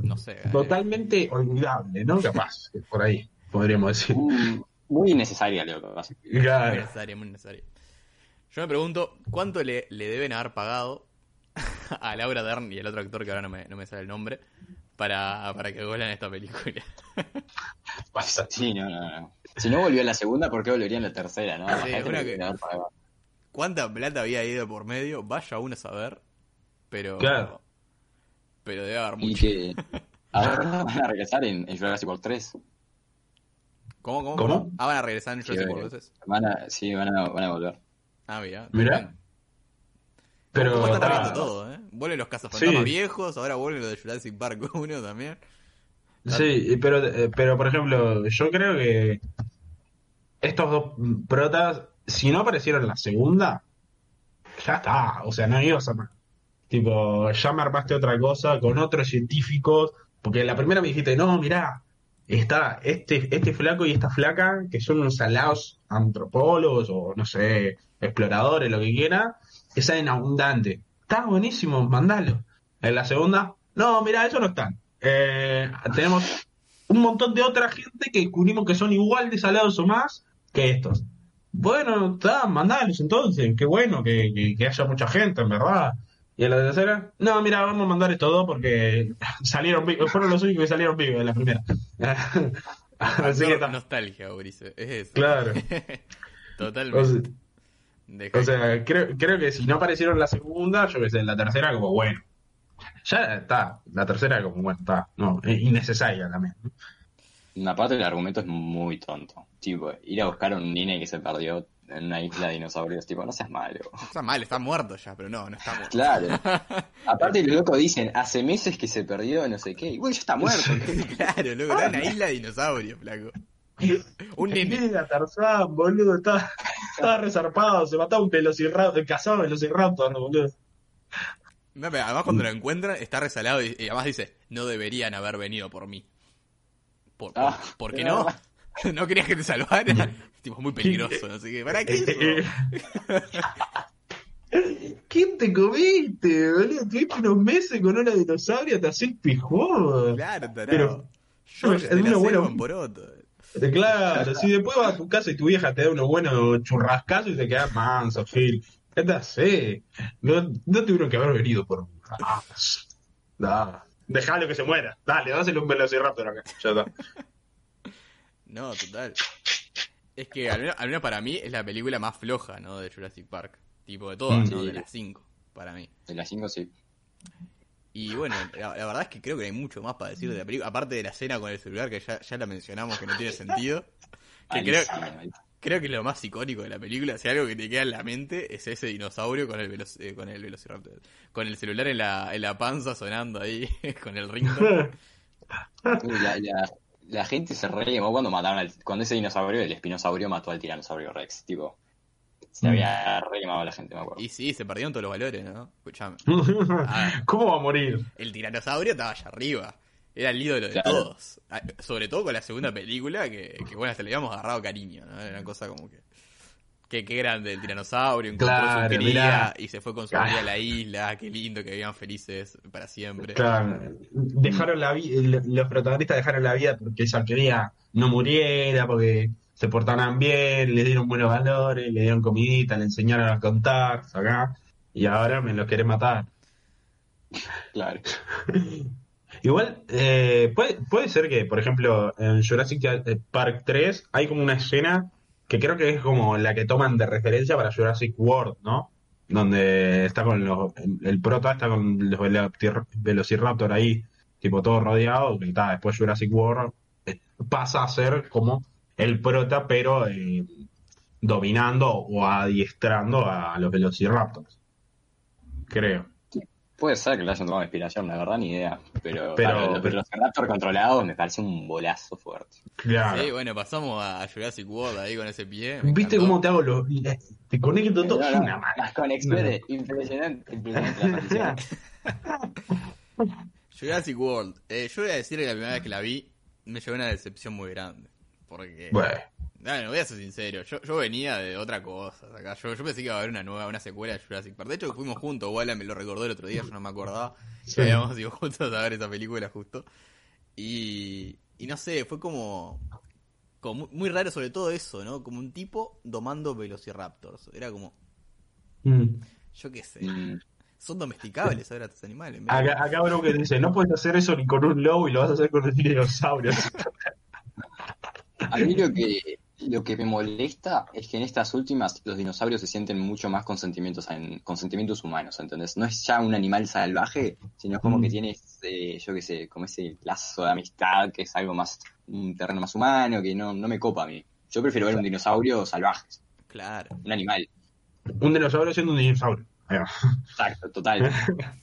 no sé. eh, Totalmente olvidable, ¿no? Capaz, por ahí, podríamos decir. Mm, Muy innecesaria, loco. así. Muy Claro. necesaria, muy necesaria. Yo me pregunto, ¿cuánto le, le deben haber pagado a Laura Dern y el otro actor que ahora no me, no me sale el nombre para, para que vuelan esta película? Pasa. Sí, no, no, no. Si no volvió a la segunda, ¿por qué volvería en la tercera, no? La Sí, gente una le que- debe haber pagado. ¿Cuánta plata había ido por medio? Vaya uno a saber, pero... Claro. Pero debe haber Y mucho. que ahora van a regresar en, en Jurassic World 3. ¿Cómo, cómo? ¿Cómo? Ah, van a regresar en Jurassic Sí, World, entonces. Van a, sí, van a, van a volver. Ah, mira. Mirá. bien. Pero ¿Cómo está está- cambiando todo, eh? Vuelven los cazafantasmas Sí. viejos, ahora vuelven los de Jurassic Park 1 también. Sí, pero, eh, pero por ejemplo, yo creo que estos dos protas, si no aparecieron en la segunda, ya está. O sea, no ibas a. Tipo, ya me armaste otra cosa con otros científicos. Porque la primera me dijiste, no, mirá, está este, este flaco y esta flaca, que son unos alados antropólogos o no sé, exploradores, lo que quiera, que saben abundante. Está buenísimo, mandalo. En la segunda, no, mirá, eso no están. Eh, tenemos un montón de otra gente que descubrimos que son igual de salados o más que estos. Bueno, está, mandalos entonces, qué bueno que, que- que haya mucha gente, en verdad. Y en la tercera, no, mira, vamos a mandar estos dos porque salieron vivos, fueron los únicos que salieron vivos en la primera. Así que nostalgia, Mauricio. Es eso. Claro. Totalmente. O sea, Deja o sea, creo, creo que si no aparecieron en la segunda, yo que sé, en la tercera, como bueno. Ya está, la tercera, como bueno, está. No, es innecesaria también. ¿No? Una parte del argumento es muy tonto. Tipo, ir a buscar a un nene que se perdió en una isla de dinosaurios, tipo, no seas malo. Está mal, está muerto ya, pero no, no está muerto. Claro. Aparte los locos dicen, hace meses que se perdió, no sé qué. Y bueno, ya está muerto. claro, loco, está en una isla de dinosaurios, flaco. Un nene. Mira, Tarzán, boludo, estaba, estaba resarpado, se mataba un velociraptor, cazaba velociraptor, boludo. No, pero además cuando lo encuentran está resalado y, y además dice, no deberían haber venido por mí. ¿Por, por, Ah, ¿por qué no. no? ¿No querías que te salvara? tipo, muy peligroso, no sé qué. ¿Para qué eso? ¿Quién te comiste, boludo? Tuviste unos meses con una dinosauria, te haces pijón. Claro, tarado. Pero- George, es una buena- ceban por otro. Claro, si después vas a tu casa y tu vieja te da unos buenos churrascazos y te quedas manso, Phil. ¿Qué te hace? No, no tuvieron que haber venido por un No, dejalo que se muera. Dale, dásele un velociraptor acá. Ya está. No, total. Es que al menos, al menos para mí es la película más floja, ¿no? De Jurassic Park. Tipo de todas, Mm. ¿no? De las cinco, para mí. De las 5 sí. Y bueno, la, la verdad es que creo que hay mucho más para decir de la película. Aparte de la escena con el celular, que ya, ya la mencionamos que no tiene sentido. Que creo. Creo que lo más icónico de la película. Si algo que te queda en la mente es ese dinosaurio con el, velo- eh, con el velociraptor. Con el celular en la, en la panza sonando ahí, con el ringtone. La, la- la gente se re quemó cuando mataron al, cuando ese dinosaurio, el espinosaurio, mató al tiranosaurio Rex. Tipo, se Mm. había re quemado la gente, me acuerdo. Y sí, se perdieron todos los valores, ¿no? Escuchame. Ah. ¿Cómo va a morir? El tiranosaurio estaba allá arriba. Era el ídolo de Claro. todos. Ah, Sobre todo con la segunda película, que, que bueno, hasta le habíamos agarrado cariño, ¿no? Era una cosa como que. Que, que grande el tiranosaurio, encontró Claro, su cría mirá. y se fue con su cría a la isla. Qué lindo que vivían felices para siempre. Claro, dejaron la vida, los protagonistas dejaron la vida porque esa quería no muriera, porque se portaran bien, le dieron buenos valores, le dieron comidita, le enseñaron a contar, acá, y ahora me los querés matar. Claro. Igual, eh, puede, puede ser que, por ejemplo, en Jurassic Park 3 hay como una escena que creo que es como la que toman de referencia para Jurassic World, ¿no? Donde está con los, el prota está con los velocir- Velociraptor ahí, tipo todo rodeado, que está, después Jurassic World eh, pasa a ser como el prota, pero eh, dominando o adiestrando a los Velociraptors. Creo. Puede ser que le hayan tomado inspiración, la verdad, ni idea. Pero, Pero- para los, los Raptor controlados me parece un bolazo fuerte. Claro. Sí, bueno, pasamos a Jurassic World ahí con ese pie. me ¿Viste encantó. cómo te hago los... Te conecto todo? No, no, Una mala. las conexiones, impresionante, impresionante la. Jurassic World. Eh, yo voy a decir que la primera vez que la vi me llevó una decepción muy grande. Porque. Bueno, Bueno, voy a ser sincero, yo, yo venía de otra cosa acá. Yo, yo pensé que iba a haber una nueva, una secuela de Jurassic Park. De hecho, fuimos juntos, Walla me lo recordó el otro día, yo no me acordaba. Sí. Que habíamos ido juntos a ver esa película justo. Y, y no sé, fue como, como muy, muy raro sobre todo eso, ¿no? Como un tipo domando velociraptors. Era como, mm. yo qué sé, Mm, son domesticables ahora estos animales. acá, acá uno que dice, no puedes hacer eso ni con un lobo y lo vas a hacer con un dinosaurio. A mí lo que, lo que me molesta es que en estas últimas los dinosaurios se sienten mucho más con sentimientos, en- con sentimientos humanos, ¿entendés? No es ya un animal salvaje, sino es como Mm. que tiene, ese, yo qué sé, como ese lazo de amistad que es algo más, un terreno más humano, que no, no me copa a mí. Yo prefiero ver un dinosaurio salvaje, Claro. un animal. un dinosaurio siendo un dinosaurio. Ahí va. Exacto, total.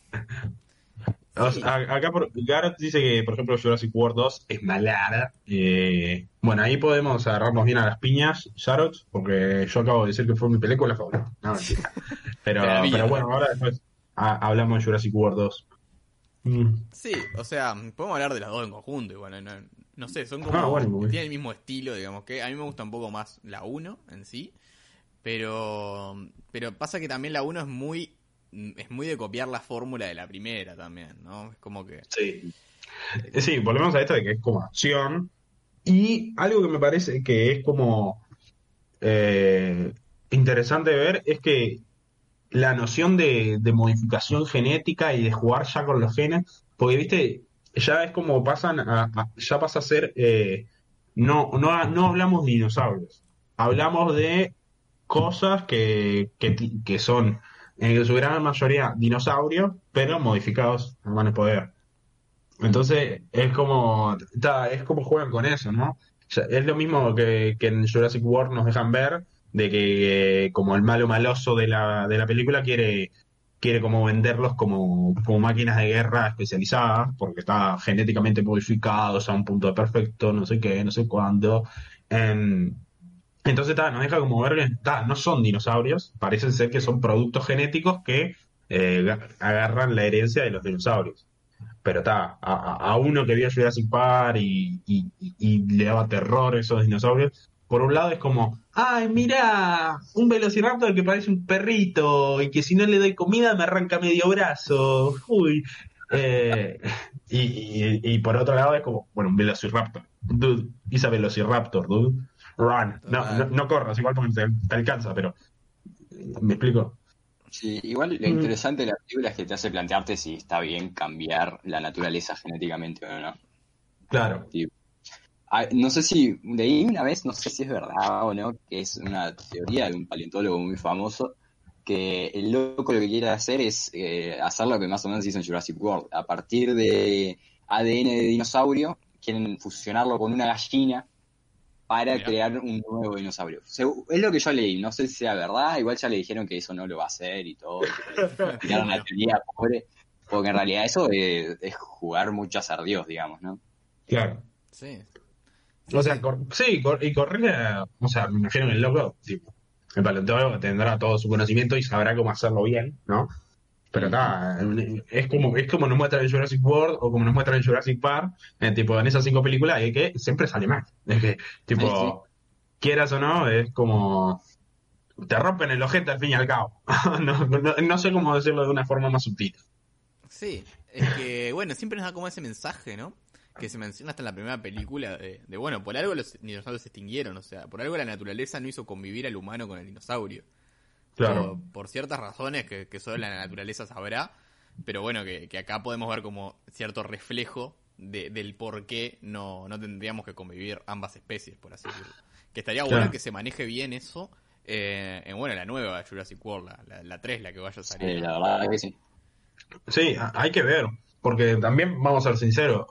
O sea, a- acá por, Garrett dice que, por ejemplo, Jurassic World 2 es malada. Eh, bueno, ahí podemos agarrarnos bien a las piñas, Jarrett, porque yo acabo de decir que fue mi película favorita. No, mentira. Pero, bueno, ahora después ah, hablamos de Jurassic World 2. Mm. Sí, o sea, podemos hablar de las dos en conjunto. y Bueno, no, no sé, son como. Ah, bueno, muy bien. tienen el mismo estilo, digamos que. A mí me gusta un poco más la 1 en sí. Pero. Pero pasa que también la 1 es muy. Es muy de copiar la fórmula de la primera también, ¿no? Es como que. Sí. Eh, Sí, volvemos a esto de que es como acción. Y algo que me parece que es como eh, interesante ver es que la noción de, de modificación genética y de jugar ya con los genes, porque viste, ya es como pasan a, a- ya pasa a ser, eh, no, no, no hablamos de dinosaurios, hablamos de cosas que, que, que son en su gran mayoría dinosaurios, pero modificados a mano de poder. Entonces es como, ta, es como juegan con eso, ¿no? Es lo mismo que, que en Jurassic World nos dejan ver, de que como el malo maloso de la, de la película quiere, quiere como venderlos como, como máquinas de guerra especializadas, porque está genéticamente modificados a un punto de perfecto, no sé qué, no sé cuándo. Em, entonces ta, nos deja como ver que no son dinosaurios, parecen ser que son productos genéticos que eh, ga- agarran la herencia de los dinosaurios. Pero está, a, a- a uno que vio Jurassic Park y, y- y- le daba terror esos dinosaurios, por un lado es como, ay, mira, un velociraptor que parece un perrito y que si no le doy comida me arranca medio brazo. Uy. Eh, y, y- y por otro lado es como, bueno, un velociraptor. Dude, a velociraptor, dude. Run. No, no, no corras, igual porque te, te alcanza, pero. ¿Me explico? Sí, igual lo Mm. interesante de la película es que te hace plantearte si está bien cambiar la naturaleza genéticamente o no. Claro. Ah, No sé si leí una vez, no sé si es verdad o no, que es una teoría de un paleontólogo muy famoso, que el loco lo que quiere hacer es eh, hacer lo que más o menos hizo en Jurassic World. A partir de ADN de dinosaurio, quieren fusionarlo con una gallina para Mira. crear un nuevo dinosaurio. Es lo que yo leí, no sé si sea verdad, igual ya le dijeron que eso no lo va a hacer y todo, tiraron la teoría pobre, porque en realidad eso es jugar mucho a ser Dios, digamos, ¿no? Claro. Sí. O sea, cor- sí, cor- y correr, o sea, me imagino que el loco, tipo, el paleontólogo tendrá todo su conocimiento y sabrá cómo hacerlo bien, ¿no? Pero está, es como, es como nos muestran en Jurassic World o como nos muestran en Jurassic Park, eh, tipo, en esas cinco películas, es que siempre sale mal. Es que, tipo, Sí, quieras o no, es como, te rompen el ojete al fin y al cabo. no, no, no sé cómo decirlo de una forma más sutil. Sí, es que, bueno, siempre nos da como ese mensaje, ¿no? Que se menciona hasta en la primera película de, de, bueno, por algo los dinosaurios se extinguieron, o sea, por algo la naturaleza no hizo convivir al humano con el dinosaurio. Claro. Por, por ciertas razones que, que solo la naturaleza sabrá, pero bueno, que, que acá podemos ver como cierto reflejo de- del por qué no, no tendríamos que convivir ambas especies, por así decirlo. Que estaría Claro. bueno que se maneje bien eso eh, en, bueno, la nueva Jurassic World, la, la, la 3, la que vaya a salir. Sí, la verdad que sí. Sí, hay que ver, porque también vamos a ser sinceros,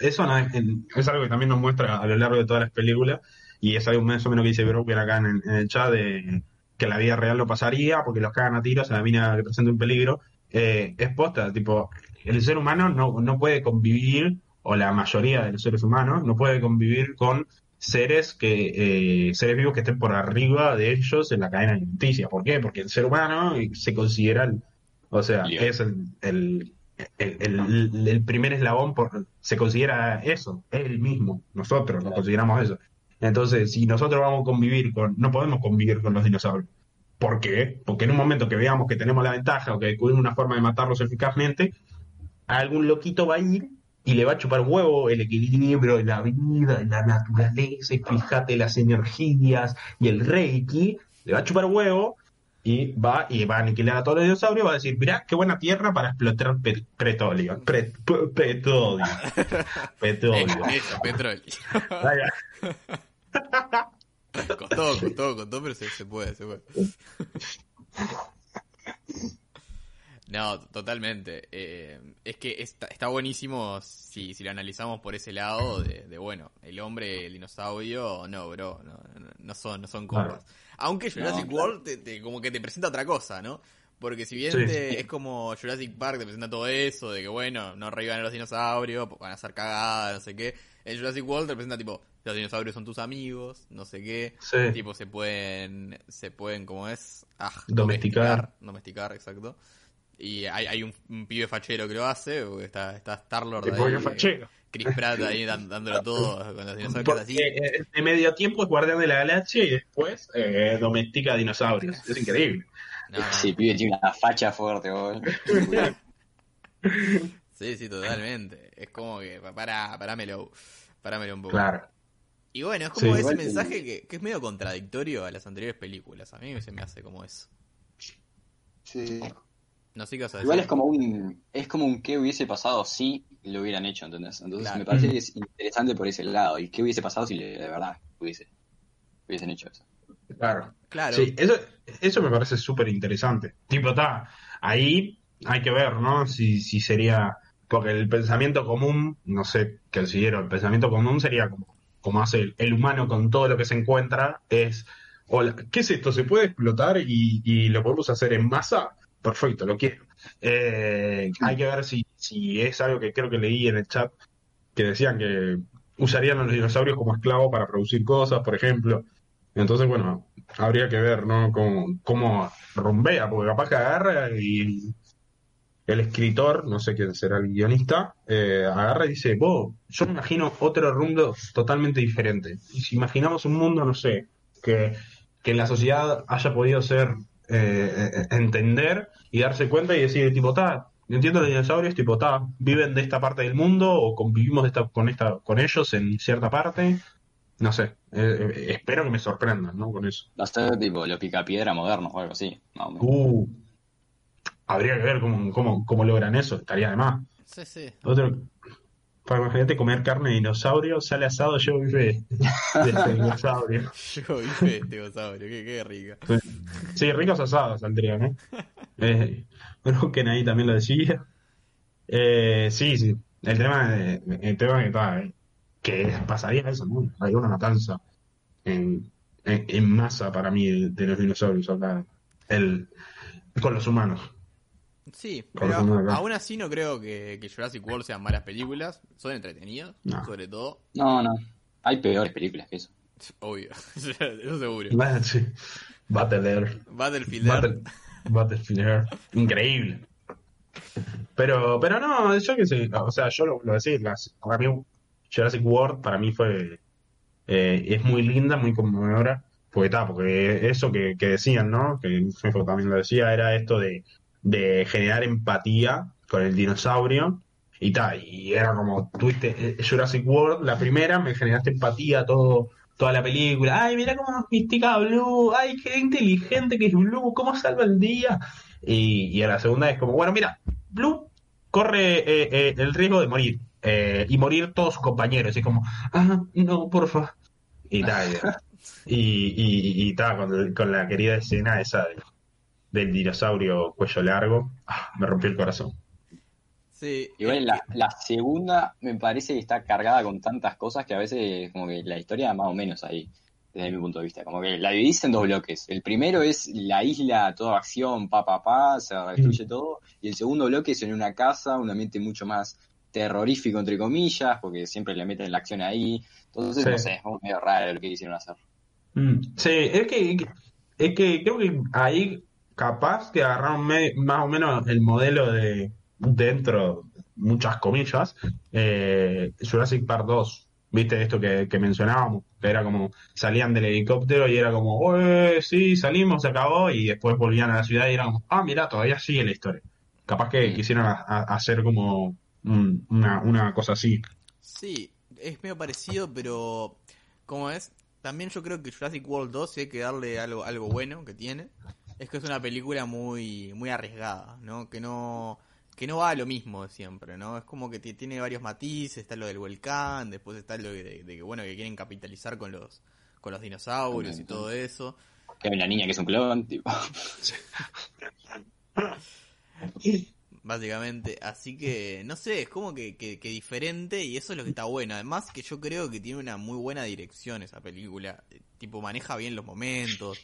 eso no es, en- es algo que también nos muestra a lo largo de todas las películas, y es algo más o menos que dice Broker acá en, el- en el chat, de que la vida real no pasaría porque los cagan a tiros a la mina que presenta un peligro. Eh, es posta, tipo, el ser humano no, no puede convivir, o la mayoría de los seres humanos, no puede convivir con seres que eh, seres vivos que estén por arriba de ellos en la cadena alimenticia. ¿Por qué? Porque el ser humano se considera el, o sea, Bien. es el, el, el, el- el primer eslabón, por, se considera eso, él mismo, nosotros nos consideramos eso. Entonces, si nosotros vamos a convivir con, no podemos convivir con los dinosaurios. ¿Por qué? Porque en un momento que veamos que tenemos la ventaja o que descubrimos una forma de matarlos eficazmente, algún loquito va a ir y le va a chupar huevo el equilibrio, la vida, la naturaleza, y fíjate las energías y el reiki, le va a chupar huevo y va y va a aniquilar a todos los dinosaurios, va a decir, mirá, qué buena tierra para explotar pe- petróleo. Pre- pe- petróleo. Petróleo. Petróleo. Costó, costó, costó, pero se, se puede, se puede. No, totalmente. Eh, es que está, está buenísimo si, si lo analizamos por ese lado de, de, bueno, el hombre, el dinosaurio, no, bro, no, no, son, no son compas. Claro. Aunque Jurassic No. World te, te- como que te presenta otra cosa, ¿no? Porque si bien Sí. te- es como Jurassic Park, te presenta todo eso, de que bueno, no revivan a los dinosaurios, van a ser cagadas, no sé qué. En Jurassic World te presenta tipo, los dinosaurios son tus amigos, no sé qué. Sí. Tipo, se pueden, se pueden, como es? Ah, Domesticar. Domesticar, exacto. Y hay, hay un, un pibe fachero que lo hace, porque está, está Star-Lord Tipo, ahí, fachero. Chris Pratt ahí dan- dándolo todo con los dinosaurios Porque, así. eh, de medio tiempo es guardián de la galaxia y después eh, domestica dinosaurios. Es increíble. No, no. Ese pibe tiene una facha fuerte, boludo. Sí, sí, totalmente. Es como que, pa- para, parámelo, parámelo un poco. Claro. Y bueno, es como Sí, ese que- mensaje que, que es medio contradictorio a las anteriores películas. A mí se me hace como eso. Sí. No sé qué vas a decir. Igual es como un es como un qué hubiese pasado si lo hubieran hecho, ¿entendés? Entonces Claro. me parece que es interesante por ese lado. ¿Y qué hubiese pasado si le- de verdad hubiese, hubiesen hecho eso? Claro. Claro. Sí, eso, eso me parece súper interesante. Tipo, está, ahí hay que ver, ¿no? Si, si sería, porque el pensamiento común, no sé qué considero, el pensamiento común sería como, como hace el, el humano con todo lo que se encuentra, es, hola, ¿qué es esto? ¿Se puede explotar y, y lo podemos hacer en masa? Perfecto, lo quiero. Eh, hay que ver si, si es algo que creo que leí en el chat, que decían que usarían a los dinosaurios como esclavos para producir cosas, por ejemplo. Entonces, bueno, habría que ver, ¿no? Cómo, cómo rumbea, porque capaz que agarra y el escritor, no sé quién será el guionista, eh, agarra y dice, vos, yo me imagino otro rumbo totalmente diferente. Y si imaginamos un mundo, no sé, que, que en la sociedad haya podido ser, eh, eh, entender y darse cuenta y decir, tipo, ta, entiendo los dinosaurios, tipo, ta, viven de esta parte del mundo o convivimos de esta, con, esta, con ellos en cierta parte. No sé, eh, espero que me sorprendan, ¿no? Con eso. Sé, tipo los picapiedra modernos o algo así. Uh, habría que ver cómo, cómo, cómo logran eso, estaría de más. Sí, sí. Otro, para imagínate comer carne de dinosaurio, sale asado, yo vive de este dinosaurio. Yo hice este dinosaurio, qué, qué rica. Sí, ricos asados saldrían, ¿eh? eh Broken ahí también lo decía. Eh, sí, sí, el tema, de- el tema que, está, eh, que pasaría eso, ¿no? Hay una matanza en, en, en masa para mí de, de los dinosaurios acá, el, con los humanos. Sí, pero aún así no creo que, que Jurassic World sean malas películas. Son entretenidas, No. sobre todo. No, no. Hay peores películas que eso. Obvio, eso seguro. Bueno, sí. Battle Air. Battlefield. Battle, Battlefield. Increíble. Pero, pero no, yo qué sé, o sea, yo lo, lo decía, las, para mí Jurassic World para mí fue, eh, es muy linda, muy conmovedora, porque está, porque eso que, que decían, ¿no? Que también lo decía, era esto de, de generar empatía con el dinosaurio, y tal, y era como, tuviste eh, Jurassic World, la primera, me generaste empatía todo, toda la película, ay, mira cómo mistica Blue, ay, qué inteligente que es Blue, cómo salva el día, y, y a la segunda es como, bueno, mira, Blue corre eh, eh, el riesgo de morir, eh, y morir todos sus compañeros, y es como, ah, no, porfa, y tal, y, y, y tal, con, con la querida escena esa del, del dinosaurio cuello largo, ah, me rompió el corazón. Sí, Igual es la, la segunda me parece que está cargada con tantas cosas que a veces como que la historia más o menos ahí, desde mi punto de vista. Como que la dividís en dos bloques. El primero es la isla, toda acción, pa, pa, pa, se destruye todo. Y el segundo bloque es en una casa, un ambiente mucho más terrorífico, entre comillas, porque siempre le meten la acción ahí. Entonces, Sí. no sé, es como medio raro lo que quisieron hacer. Mm, Sí, es que, es que creo que ahí capaz que agarraron me- más o menos el modelo de dentro, muchas comillas, eh, Jurassic Park 2. ¿Viste esto que, que mencionábamos? Que era como salían del helicóptero y era como, "Ué, sí, salimos, se acabó, y después volvían a la ciudad y era como, ah, mira, todavía sigue la historia. Capaz que quisieron a- a- hacer como un- una, una cosa así. Sí, es medio parecido, pero como es, también yo creo que Jurassic World 2 si hay que darle algo, algo bueno que tiene, es que es una película muy, muy arriesgada, ¿no? Que no, que no va a lo mismo siempre, ¿no? Es como que ti- tiene varios matices, está lo del volcán, después está lo de, de que bueno que quieren capitalizar con los, con los dinosaurios y todo eso. Que hay una niña que es un clon, tipo. Básicamente, así que, no sé, es como que, que, que diferente y eso es lo que está bueno. Además que yo creo que tiene una muy buena dirección esa película. Tipo, maneja bien los momentos.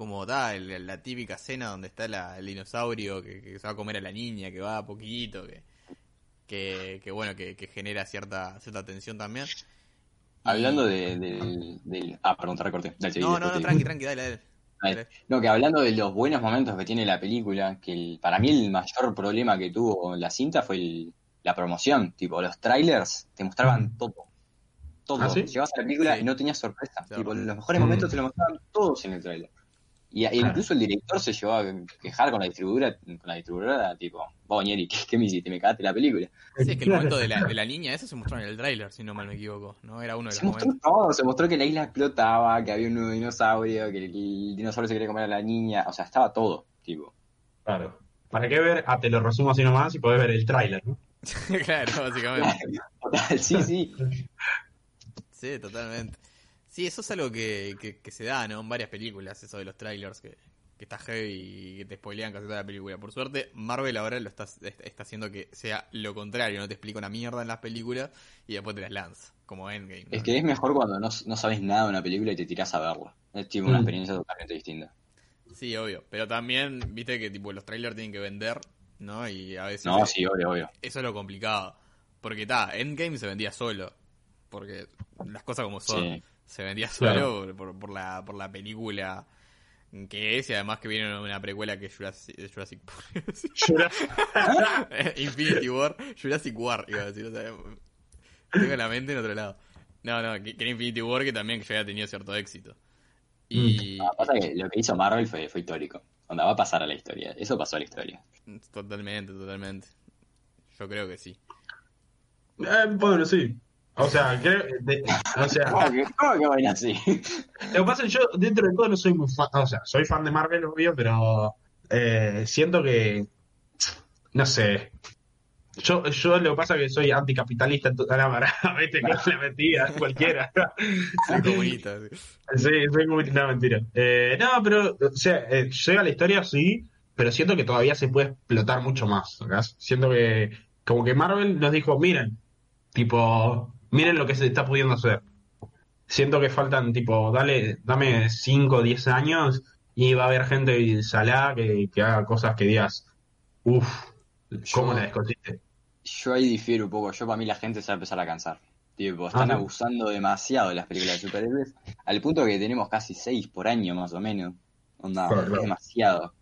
Como da el- la típica escena donde está la- el dinosaurio que, que se va a comer a la niña, que va a poquito, que, que, que bueno, que, que genera cierta, cierta tensión también. Hablando de, del, del- Ah, perdón, te recorté. Dale, No, no, no, te- tranqui, tranqui, dale, dale. Dale. No, que hablando de los buenos momentos que tiene la película, que el- para mí el mayor problema que tuvo la cinta fue el- la promoción. Tipo, los trailers te mostraban todo. Todo. ¿Ah, sí? Llegabas a la película Sí. y no tenías sorpresa. Tipo, los mejores Mm. momentos te los mostraban todos en el trailer. Y e incluso el director se llevó a quejar con la distribuidora, con la distribuidora, tipo, vos, Ñeri, ¿qué, ¿qué me hiciste? Me cagaste la película. Sí, es que el momento de la, de la niña, eso se mostró en el tráiler, si no mal me equivoco, ¿no? Era uno de Se los mostró momentos. todo, se mostró que la isla explotaba, que había un nuevo dinosaurio, que el, el dinosaurio se quería comer a la niña, o sea, estaba todo, tipo. Claro. ¿Para qué ver? Ah, te lo resumo así nomás y podés ver el tráiler, ¿no? claro, básicamente. Total, sí, sí. Sí, totalmente. Sí, eso es algo que, que, que se da, ¿no? En varias películas, eso de los trailers, que, que está heavy y que te spoilean casi toda la película. Por suerte, Marvel ahora lo está, está haciendo que sea lo contrario, no te explica una mierda en las películas y después te las lanza, como Endgame. ¿no? Es que es mejor cuando no, no sabes nada de una película y te tirás a verla. Es tipo una Mm. experiencia totalmente distinta. Sí, obvio. Pero también, viste que tipo los trailers tienen que vender, ¿no? Y a veces No, sí, obvio, obvio. eso es lo complicado. Porque está, Endgame se vendía solo. Porque las cosas como son. Sí. Se vendía solo Claro. por, por, la, por la película que es y además que viene una precuela que es Jurassic, Jurassic Infinity War, Jurassic War, iba a decir, o sea, tengo la mente en otro lado. No, no, que, que era Infinity War que también que ya había tenido cierto éxito. Y Ah, pasa que lo que hizo Marvel fue, fue histórico. Onda, va a pasar a la historia. Eso pasó a la historia. totalmente, totalmente. Yo creo que sí. Eh, bueno, sí. O sea, creo, de- o sea, ¿Cómo que, vaina así? lo que pasa es que yo dentro de todo no soy muy fan, o sea, soy fan de Marvel, obvio, pero eh, siento que, no sé, yo, yo lo que pasa es que soy anticapitalista en toda la vete con la mentira, cualquiera. Soy comunista. sí. Sí, soy como no, mentira. Eh, no, pero, o sea, eh, llega la historia, sí, pero siento que todavía se puede explotar mucho más. ¿sacás? Siento que, como que Marvel nos dijo, miren, tipo, miren lo que se está pudiendo hacer. Siento que faltan, tipo, dale, dame 5 o 10 años y va a haber gente salada que, que haga cosas que digas, uff, ¿cómo Yo- la descosiste? Yo ahí difiero un poco. Yo para mí la gente se va a empezar a cansar. Tipo, están Ah, abusando demasiado de las películas de superhéroes. Al punto que tenemos casi seis por año más o menos. Onda, Claro, es claro. demasiado.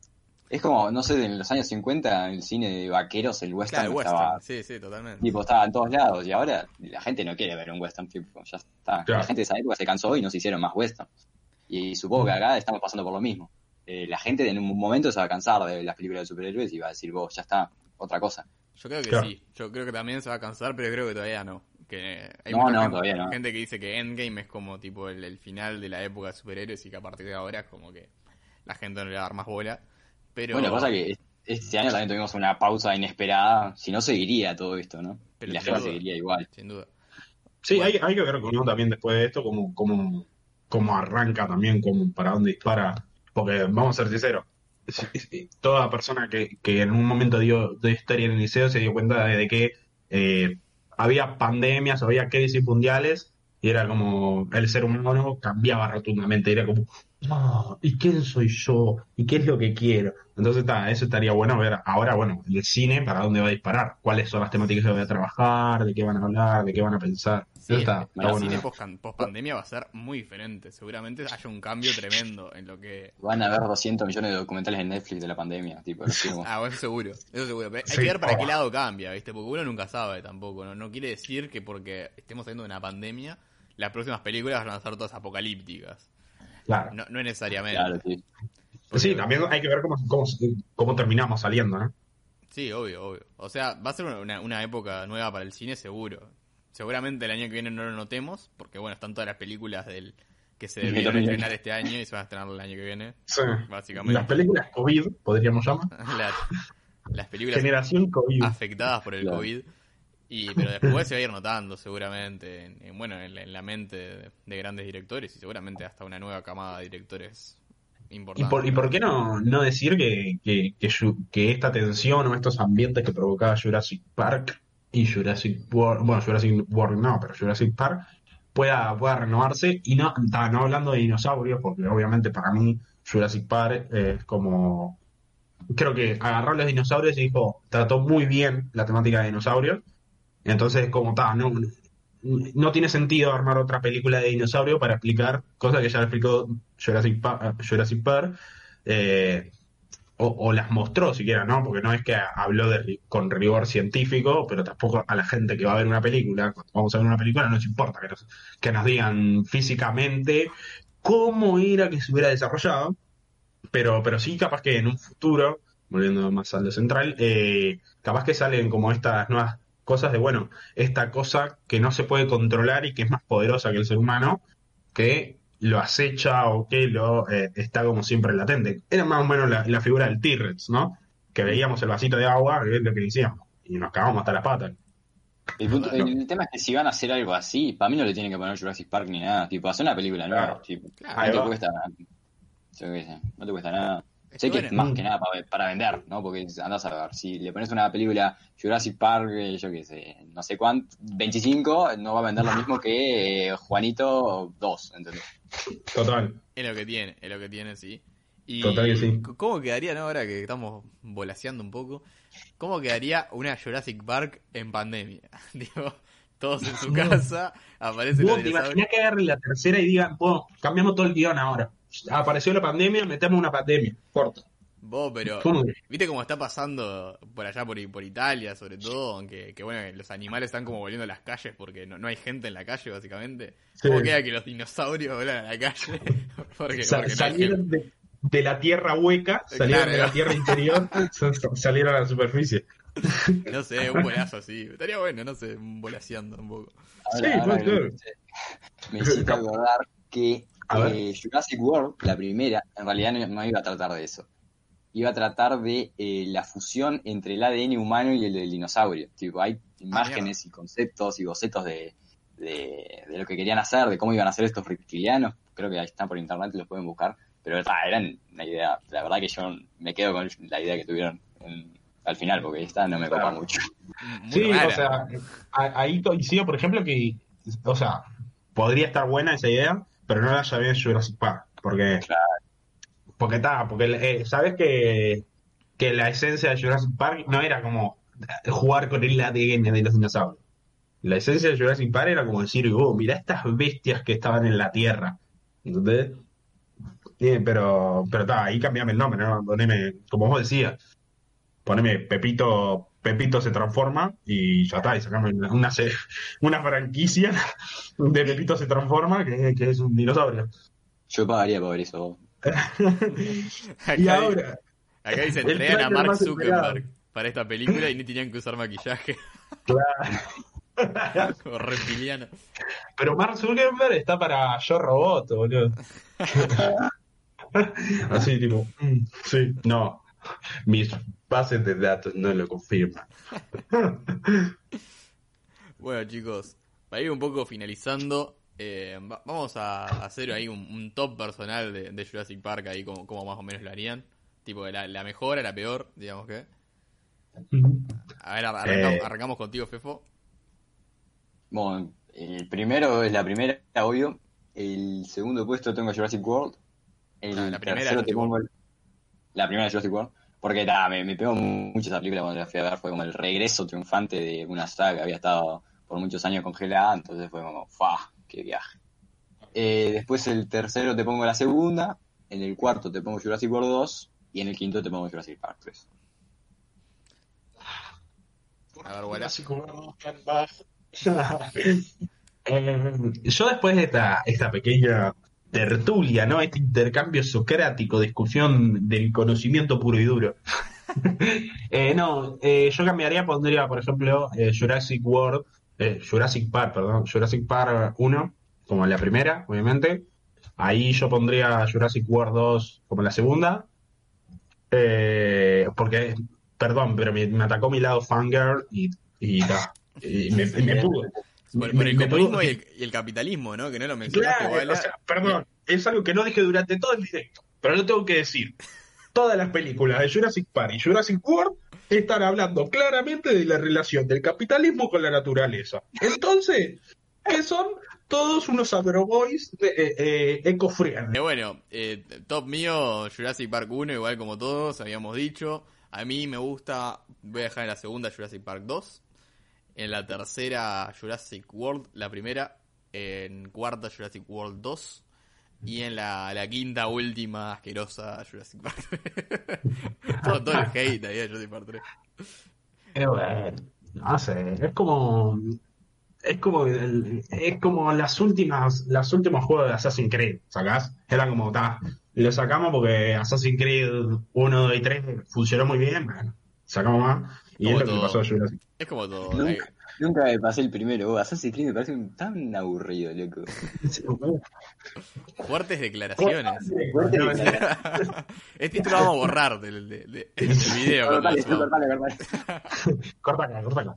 Es como, no sé, en los años 50 el cine de vaqueros, el western, Claro, estaba, western. Sí, sí, totalmente. tipo, estaba en todos lados. Y ahora la gente no quiere ver un western, tipo, ya está. Claro. La gente de esa época se cansó y no se hicieron más westerns. Y supongo que acá estamos pasando por lo mismo. Eh, la gente en un momento se va a cansar de las películas de superhéroes y va a decir, vos, ya está, otra cosa. Yo creo que Claro. sí. Yo creo que también se va a cansar, pero creo que todavía no. Que hay No, mucha no, gente, todavía no. gente que dice que Endgame es como tipo el, el final de la época de superhéroes y que a partir de ahora es como que la gente no le va a dar más bola. Pero, Bueno, pasa que es- este año también tuvimos una pausa inesperada, si no seguiría todo esto, ¿no? Pero y la gente seguiría igual. sin duda. Sí, hay, hay que ver cómo también después de esto, cómo, cómo, cómo arranca también, cómo, para dónde dispara. Porque vamos a ser sinceros, toda persona que, que en un momento dio de historia en el liceo se dio cuenta de, de que eh, había pandemias, había crisis mundiales, y era como el ser humano cambiaba rotundamente, era como, "Ah, ¿y quién soy yo? ¿Y qué es lo que quiero? Entonces, está, eso estaría bueno ver ahora, bueno, el cine, para dónde va a disparar, cuáles son las temáticas que van a trabajar, de qué van a hablar, de qué van a pensar. Sí, Eso está, el está bueno. cine post, pandemia va a ser muy diferente. Seguramente haya un cambio tremendo en lo que... Van a haber 200 millones de documentales en Netflix de la pandemia, tipo. Ah, bueno, eso seguro. Eso seguro. Pero hay Sí, que ver para oh. qué lado cambia, ¿viste? Porque uno nunca sabe tampoco. ¿no? no quiere decir que porque estemos saliendo de una pandemia, las próximas películas van a ser todas apocalípticas. Claro. No, no necesariamente. Claro, sí. Pues sí, también hay que ver cómo, cómo, cómo terminamos saliendo, ¿no? Sí, obvio, obvio. O sea, va a ser una, una época nueva para el cine, seguro. Seguramente el año que viene no lo notemos, porque bueno, están todas las películas del que se debieron también. estrenar este año y se van a estrenar el año que viene, Sí. básicamente. Las películas COVID, podríamos llamar. La- las películas Generación COVID. afectadas por el Claro. COVID. Y, pero después se va a ir notando seguramente, en, en, bueno, en, la- en la mente de, de grandes directores y seguramente hasta una nueva camada de directores ¿Y por, ¿Y por qué no, no decir que, que, que, esta tensión o estos ambientes que provocaba Jurassic Park y Jurassic World, bueno, Jurassic World no, pero Jurassic Park pueda, pueda renovarse? Y no, no hablando de dinosaurios, porque obviamente para mí Jurassic Park es como creo que agarró a los dinosaurios y dijo, trató muy bien la temática de dinosaurios. Entonces, como está, no, no tiene sentido armar otra película de dinosaurio para explicar cosas que ya explicó Jurassic Park, Jurassic eh, o, o, las mostró siquiera, ¿no? Porque no es que habló de, con rigor científico, pero tampoco a la gente que va a ver una película, cuando vamos a ver una película, no nos importa que nos, que nos digan físicamente cómo era que se hubiera desarrollado, pero, pero sí capaz que en un futuro, volviendo más al de central, eh, capaz que salen como estas nuevas cosas de, bueno, esta cosa que no se puede controlar y que es más poderosa que el ser humano, que lo acecha o que lo eh, está como siempre latente. Era más o menos la, la figura del T-Rex, ¿no? Que veíamos el vasito de agua y es lo que decíamos. Y nos cagamos hasta las patas. El, punto, el, tema es que si van a hacer algo así, para mí no le tienen que poner Jurassic Park ni nada. Tipo, hacer una película nueva. Claro. Tipo, no, te cuesta, sé, no te cuesta nada. Sé que es más que nada para, para vender, ¿no? Porque andás a ver, si le pones una película Jurassic Park, eh, yo qué sé, no sé cuánto, 25, no va a vender lo mismo que eh, Juanito 2, ¿entendés? Total. Es lo que tiene, es lo que tiene, sí. Y Total que sí. ¿Cómo quedaría, no? Ahora que estamos volaseando un poco, ¿cómo quedaría una Jurassic Park en pandemia? Digo, todos en su casa, aparece Vos los te dinosaurios. imaginás que agarren la tercera y digan, "Vos, cambiamos todo el guion ahora. Apareció la pandemia, metemos una pandemia. Corto. Vos, pero. ¿Viste cómo está pasando por allá, por, por Italia, sobre todo? Aunque que bueno, los animales están como volviendo a las calles porque no, no hay gente en la calle, básicamente. Sí. ¿Cómo queda que los dinosaurios vuelan a la calle? porque, Sa- porque no hay salieron de, de la tierra hueca, salieron Claro. de la tierra interior, sa- salieron a la superficie. No sé, un bolazo así. Estaría bueno, no sé, un volaseando un poco. Sí, ser. Me hiciste acordar que. Eh, Jurassic World, la primera, en realidad no, no iba a tratar de eso. Iba a tratar de eh, la fusión entre el ADN humano y el del dinosaurio. Tipo, hay imágenes y conceptos y bocetos de, de, de lo que querían hacer, de cómo iban a hacer estos reptilianos. Creo que ahí están por internet y los pueden buscar. Pero ta, eran una idea, la verdad que yo me quedo con la idea que tuvieron en- al final, porque esta no me copa Claro. mucho. Muy Sí, rara. o sea, ahí coincido, por ejemplo, que, o sea, podría estar buena esa idea, pero no la llamé Jurassic Park, porque, porque está, porque eh, sabes que, que la esencia de Jurassic Park no era como jugar con el ADN de los dinosaurios. La esencia de Jurassic Park era como decir, oh, mira estas bestias que estaban en la Tierra. ¿Entendés? Sí, pero, pero está, ahí cambiame el nombre, ¿no? Poneme, como vos decías, poneme Pepito, Pepito se transforma y ya está, y sacame una, una, franquicia de Pepito se transforma que, que es un dinosaurio. Yo pagaría por eso. Acá, Y ahora, acá dice, a Mark. Zuckerberg para esta película y ni tenían que usar maquillaje. claro. Como reptiliano. Pero Mark Zuckerberg está para Yo Robot, boludo. Así tipo, mm, sí, no. Mis bases de datos no lo confirman. Bueno, chicos, para ir un poco finalizando, eh, va- vamos a hacer ahí un, un top personal de, de Jurassic Park, ahí como, como más o menos lo harían. Tipo, la, la mejor a la peor, digamos que. A ver, arrancamos, Eh. arrancamos contigo, Fefo. Bueno, el primero es la primera, obvio. El segundo puesto tengo Jurassic World. El la primera tercero te Jurassic pongo el- la primera Jurassic World. Porque ta, me, me pegó mucho esa película cuando la fui a ver. Fue como el regreso triunfante de una saga que había estado por muchos años congelada. Entonces fue como, ¡fa! ¡Qué viaje! Eh, después el tercero te pongo la segunda. En el cuarto te pongo Jurassic World 2. Y en el quinto te pongo Jurassic Park 3. A ver, Wala. Eh, yo después de esta, esta pequeña tertulia, ¿no? Este intercambio socrático, discusión del conocimiento puro y duro. Eh, no, eh, yo cambiaría, pondría, por ejemplo, eh, Jurassic World, eh, Jurassic Park, perdón, Jurassic Park 1, como la primera, obviamente. Ahí yo pondría Jurassic World 2 como la segunda. Eh, porque, perdón, pero me, me atacó mi lado fangirl y, y, ta, y me, me pudo. Por, Me- por el comunismo y el, y el capitalismo, ¿no? Que no lo mencionaste, Claro, o sea, perdón, es algo que no dije durante todo el directo, pero lo tengo que decir. Todas las películas de Jurassic Park y Jurassic World están hablando claramente de la relación del capitalismo con la naturaleza. Entonces, que son todos unos agroboys eh, eh, eco-friendly. Eh, bueno, eh, top mío, Jurassic Park 1, igual como todos, habíamos dicho. A mí me gusta, voy a dejar en la segunda Jurassic Park 2. En la tercera Jurassic World, la primera. En cuarta Jurassic World 2. Y en la, la quinta, última, asquerosa Jurassic Park. todo, todo el hate ahí de Jurassic Park 3. Eh, bueno, no sé, es como es como el- es como las últimas las últimos juegos de Assassin's Creed, ¿sacás? Eran como ta, lo sacamos porque Assassin's Creed 1, 2 y 3 funcionó muy bien, bueno, sacamos más y es lo que pasó a Jurassic. Es como todo. Nunca, eh, nunca me pasé el primero. Oh, Assassin's Creed me parece un- tan aburrido, loco. fuertes declaraciones. Declaración. este título lo vamos a borrar del, del- del- del video. Cortale, cortale, cortale. Corta acá, corta acá.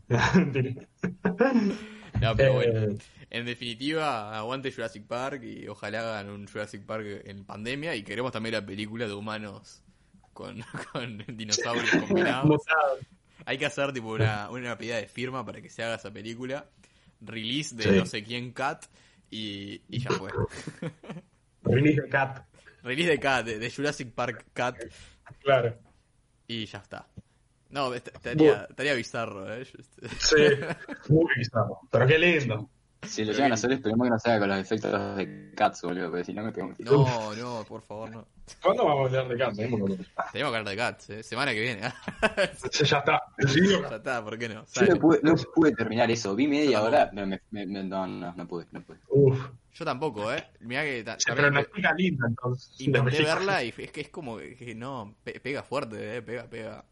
No, pero bueno. Eh, En definitiva, aguante Jurassic Park y ojalá hagan un Jurassic Park en pandemia y queremos también la película de humanos con, con dinosaurios combinados. Hay que hacer tipo una, una pedida de firma para que se haga esa película. Release de Sí. no sé quién Cat y, y ya fue. Release de Cat, Release de Cat, de, de Jurassic Park Cat claro. y ya está. No, est- estaría, estaría bizarro, ¿eh? Sí, muy bizarro. Pero qué lindo. Si lo llegan a hacer, esperemos que no se haga con los efectos de Cats, boludo, porque si no me pego un tiro. No, no, por favor, no. ¿Cuándo vamos a hablar de Cat? Tenemos que- Tenemos que hablar de Cats, ¿eh? Semana que viene. Sí, Ya está. Libro. ya está, ¿por qué no? Yo no pude, no pude terminar eso. Vi media hora, pero me, me- me- no, no, no pude, no pude. Uf. Yo tampoco, ¿eh? Mirá que Sí, pero no explica linda entonces. intenté De- verla y es que es como que no, pe- pega fuerte, ¿eh? Pega, pega.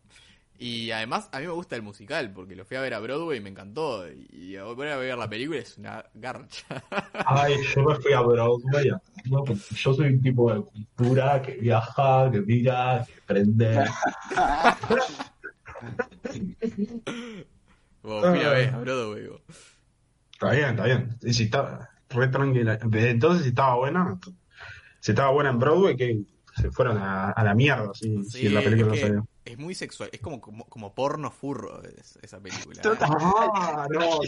Y además a mí me gusta el musical porque lo fui a ver a Broadway y me encantó. Y ahora voy a ver la película es una garcha. Ay, yo me fui a Broadway. No, yo soy un tipo de cultura que viaja, que mira, que aprende. Vos fui a ver a Broadway. vos. Está bien, está bien. Y si está re tranquila. Entonces, si estaba buena, si estaba buena en Broadway, que se fueron a, a la mierda. Si, Sí, si la película no es, que salió. es muy sexual, es como, como, como porno furro es- esa película. ¿eh? Ah, no, no,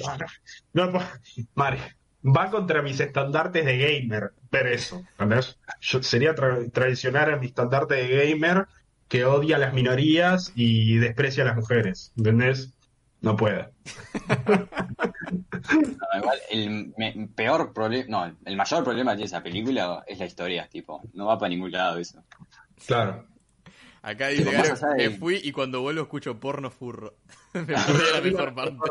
no, no, Mari, va contra mis estandartes de gamer ver eso. ¿entendés? Yo, sería tra- traicionar a mi estandarte de gamer que odia a las minorías y desprecia a las mujeres. ¿Entendés? No puede. No, igual, el me- peor problema, no, el mayor problema que tiene esa película es la historia, tipo, no va para ningún lado eso. Claro. Acá dice, de- me fui y cuando vuelvo escucho porno furro. me perdí la mejor parte.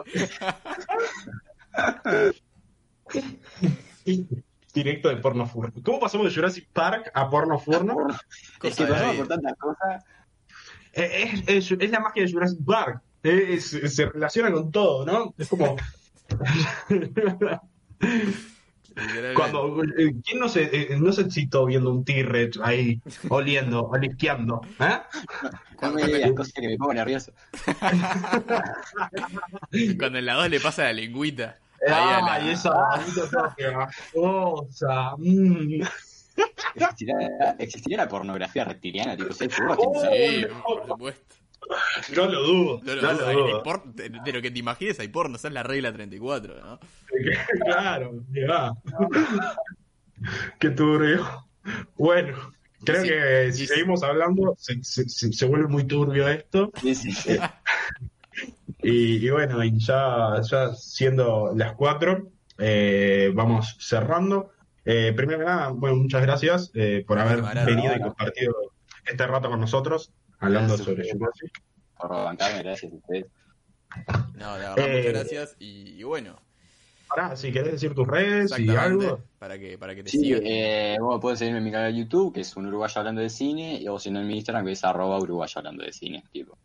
Directo de porno furno. ¿Cómo pasamos de Jurassic Park a porno furno? Es que pasamos por tantas cosas. Eh, Es, es- es la magia de Jurassic Park. Es- es- se relaciona con todo, ¿no? Es como. Cuando, eh, ¿Quién no se, eh, no se excitó viendo un T-Rex ahí oliendo, olisqueando? ¿Eh? No me digas cosas que me pongo nervioso. Cuando en la 2 le pasa la lengüita. Ahí a la- Ay, esa pegajosa. Mm. ¿Existiría, existiría la pornografía reptiliana? Tipo, furros, Oh. Sí, por supuesto. No lo dudo. No, No, no, lo hay- dudo. hay por- de, lo que te imagines hay porno, esa es la regla 34, ¿no? claro, ya. Qué turbio. Bueno, creo Sí, que si sí. seguimos hablando se, se- se- vuelve muy turbio esto. sí, sí, sí. Y, y bueno, y ya, ya siendo las cuatro, eh, vamos cerrando. Eh, primero que nada, bueno, muchas gracias eh, por haber venido y compartido este rato con nosotros, hablando Gracias, sobre. Jurassic. Por bancarme, gracias a ustedes. No, de verdad, Eh, muchas gracias. Y, y bueno, Ahora, si querés decir tus redes y algo. para que, para que te Sí, sigan. eh, vos podés seguirme en mi canal de YouTube, que es un uruguayo hablando de cine, o si no en mi Instagram, que es arroba uruguayo hablando de cine. Tipo.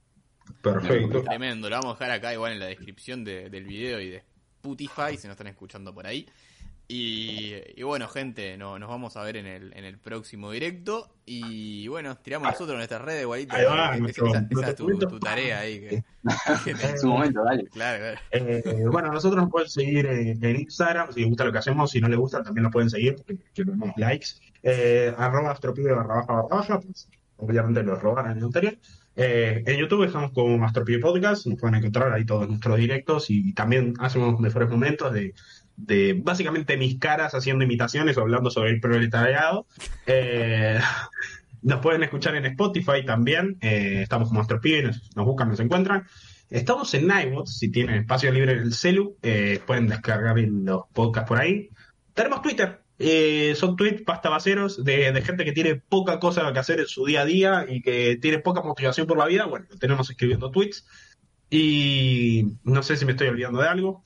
Perfecto. Tremendo, lo vamos a dejar acá igual en la descripción de- del video y de Spotify si nos están escuchando por ahí. Y, y bueno, gente, no, nos vamos a ver en el, en el próximo directo. Y bueno, tiramos nosotros nuestras redes, igualito. Ahí va, Esa- nuestro- esa, esa es tu, tarea ahí. Que, que te- En su momento, dale. claro, claro. Eh, bueno, nosotros nos pueden seguir en, en Instagram, si les gusta lo que hacemos, si no les gusta también nos pueden seguir, porque queremos likes. Eh, arroba astropibe barra baja barra baja, pues obviamente lo robaron en el anterior. Eh, en YouTube estamos como Astropibe Podcast, nos pueden encontrar ahí todos nuestros directos y también hacemos mejores momentos de de básicamente mis caras haciendo imitaciones o hablando sobre el proletariado. Eh, nos pueden escuchar en Spotify también. Eh, estamos como nuestros pibes, nos, buscan, nos encuentran. Estamos en iBots, si tienen espacio libre en el celu, eh, pueden descargar los podcasts por ahí. Tenemos Twitter, son tweets pastabaceros de, de gente que tiene poca cosa que hacer en su día a día y que tiene poca motivación por la vida. Bueno, tenemos escribiendo tweets. Y no sé si me estoy olvidando de algo.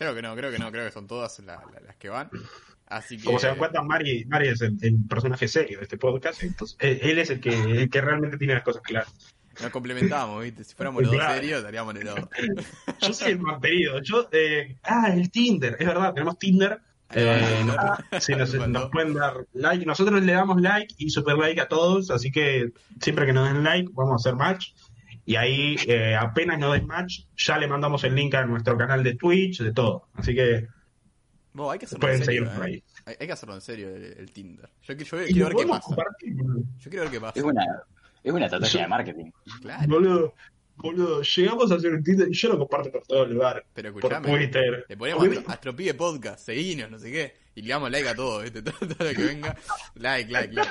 Creo que no, creo que no, creo que son todas la- la- las que van. Así que. Como se dan cuenta, Mari, Mari es el, el personaje serio de este podcast. Entonces, él, él es el que, el que realmente tiene las cosas claras. Nos complementamos, ¿viste? Si fuéramos los dos Claro. serios, estaríamos en el otro. Yo soy el mantenido. Yo, eh, ah, el Tinder. Es verdad, tenemos Tinder. Eh, sí, nos, nos pueden dar like. Nosotros le damos like y super like a todos. Así que siempre que nos den like, vamos a hacer match. Y ahí, eh, apenas nos den match, ya le mandamos el link a nuestro canal de Twitch, de todo. Así que Vos, hay que hacerlo pueden en serio. seguir por ¿eh? ahí. Hay, hay que hacerlo en serio el, el Tinder. Yo, quiero ver qué pasa. compartir. Yo quiero ver qué pasa. Es una, es una estrategia de marketing. Claro. Boludo, boludo, llegamos a hacer un Tinder y yo lo comparto por todo el lugar. Pero Por escuchame. Twitter. Le ponemos Astropide Podcast, seguinos, no sé qué. Y le damos like a todo, ¿viste? Todo, todo lo que venga. Like, like, like.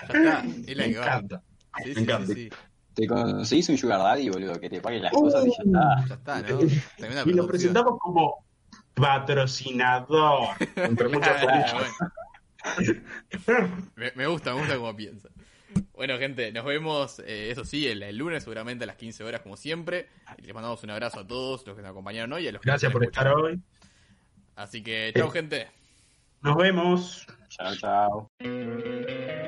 Ya está. Es la Me que va. encanta. Sí, me sí, encanta. sí, sí. Te conseguís un sugar daddy, boludo, que te pague las cosas y ya está. Ya está, ¿no? Tremenda Y lo presentamos como patrocinador. Entre muchas Claro, comillas. bueno. Me, me gusta, me gusta cómo piensa. Bueno, gente, nos vemos, eh, eso sí, el, el lunes seguramente a las 15 horas como siempre. Y les mandamos un abrazo a todos los que nos acompañaron hoy y a los Gracias por estar hoy. Así que, chao, gente. Nos vemos. Chao, chao.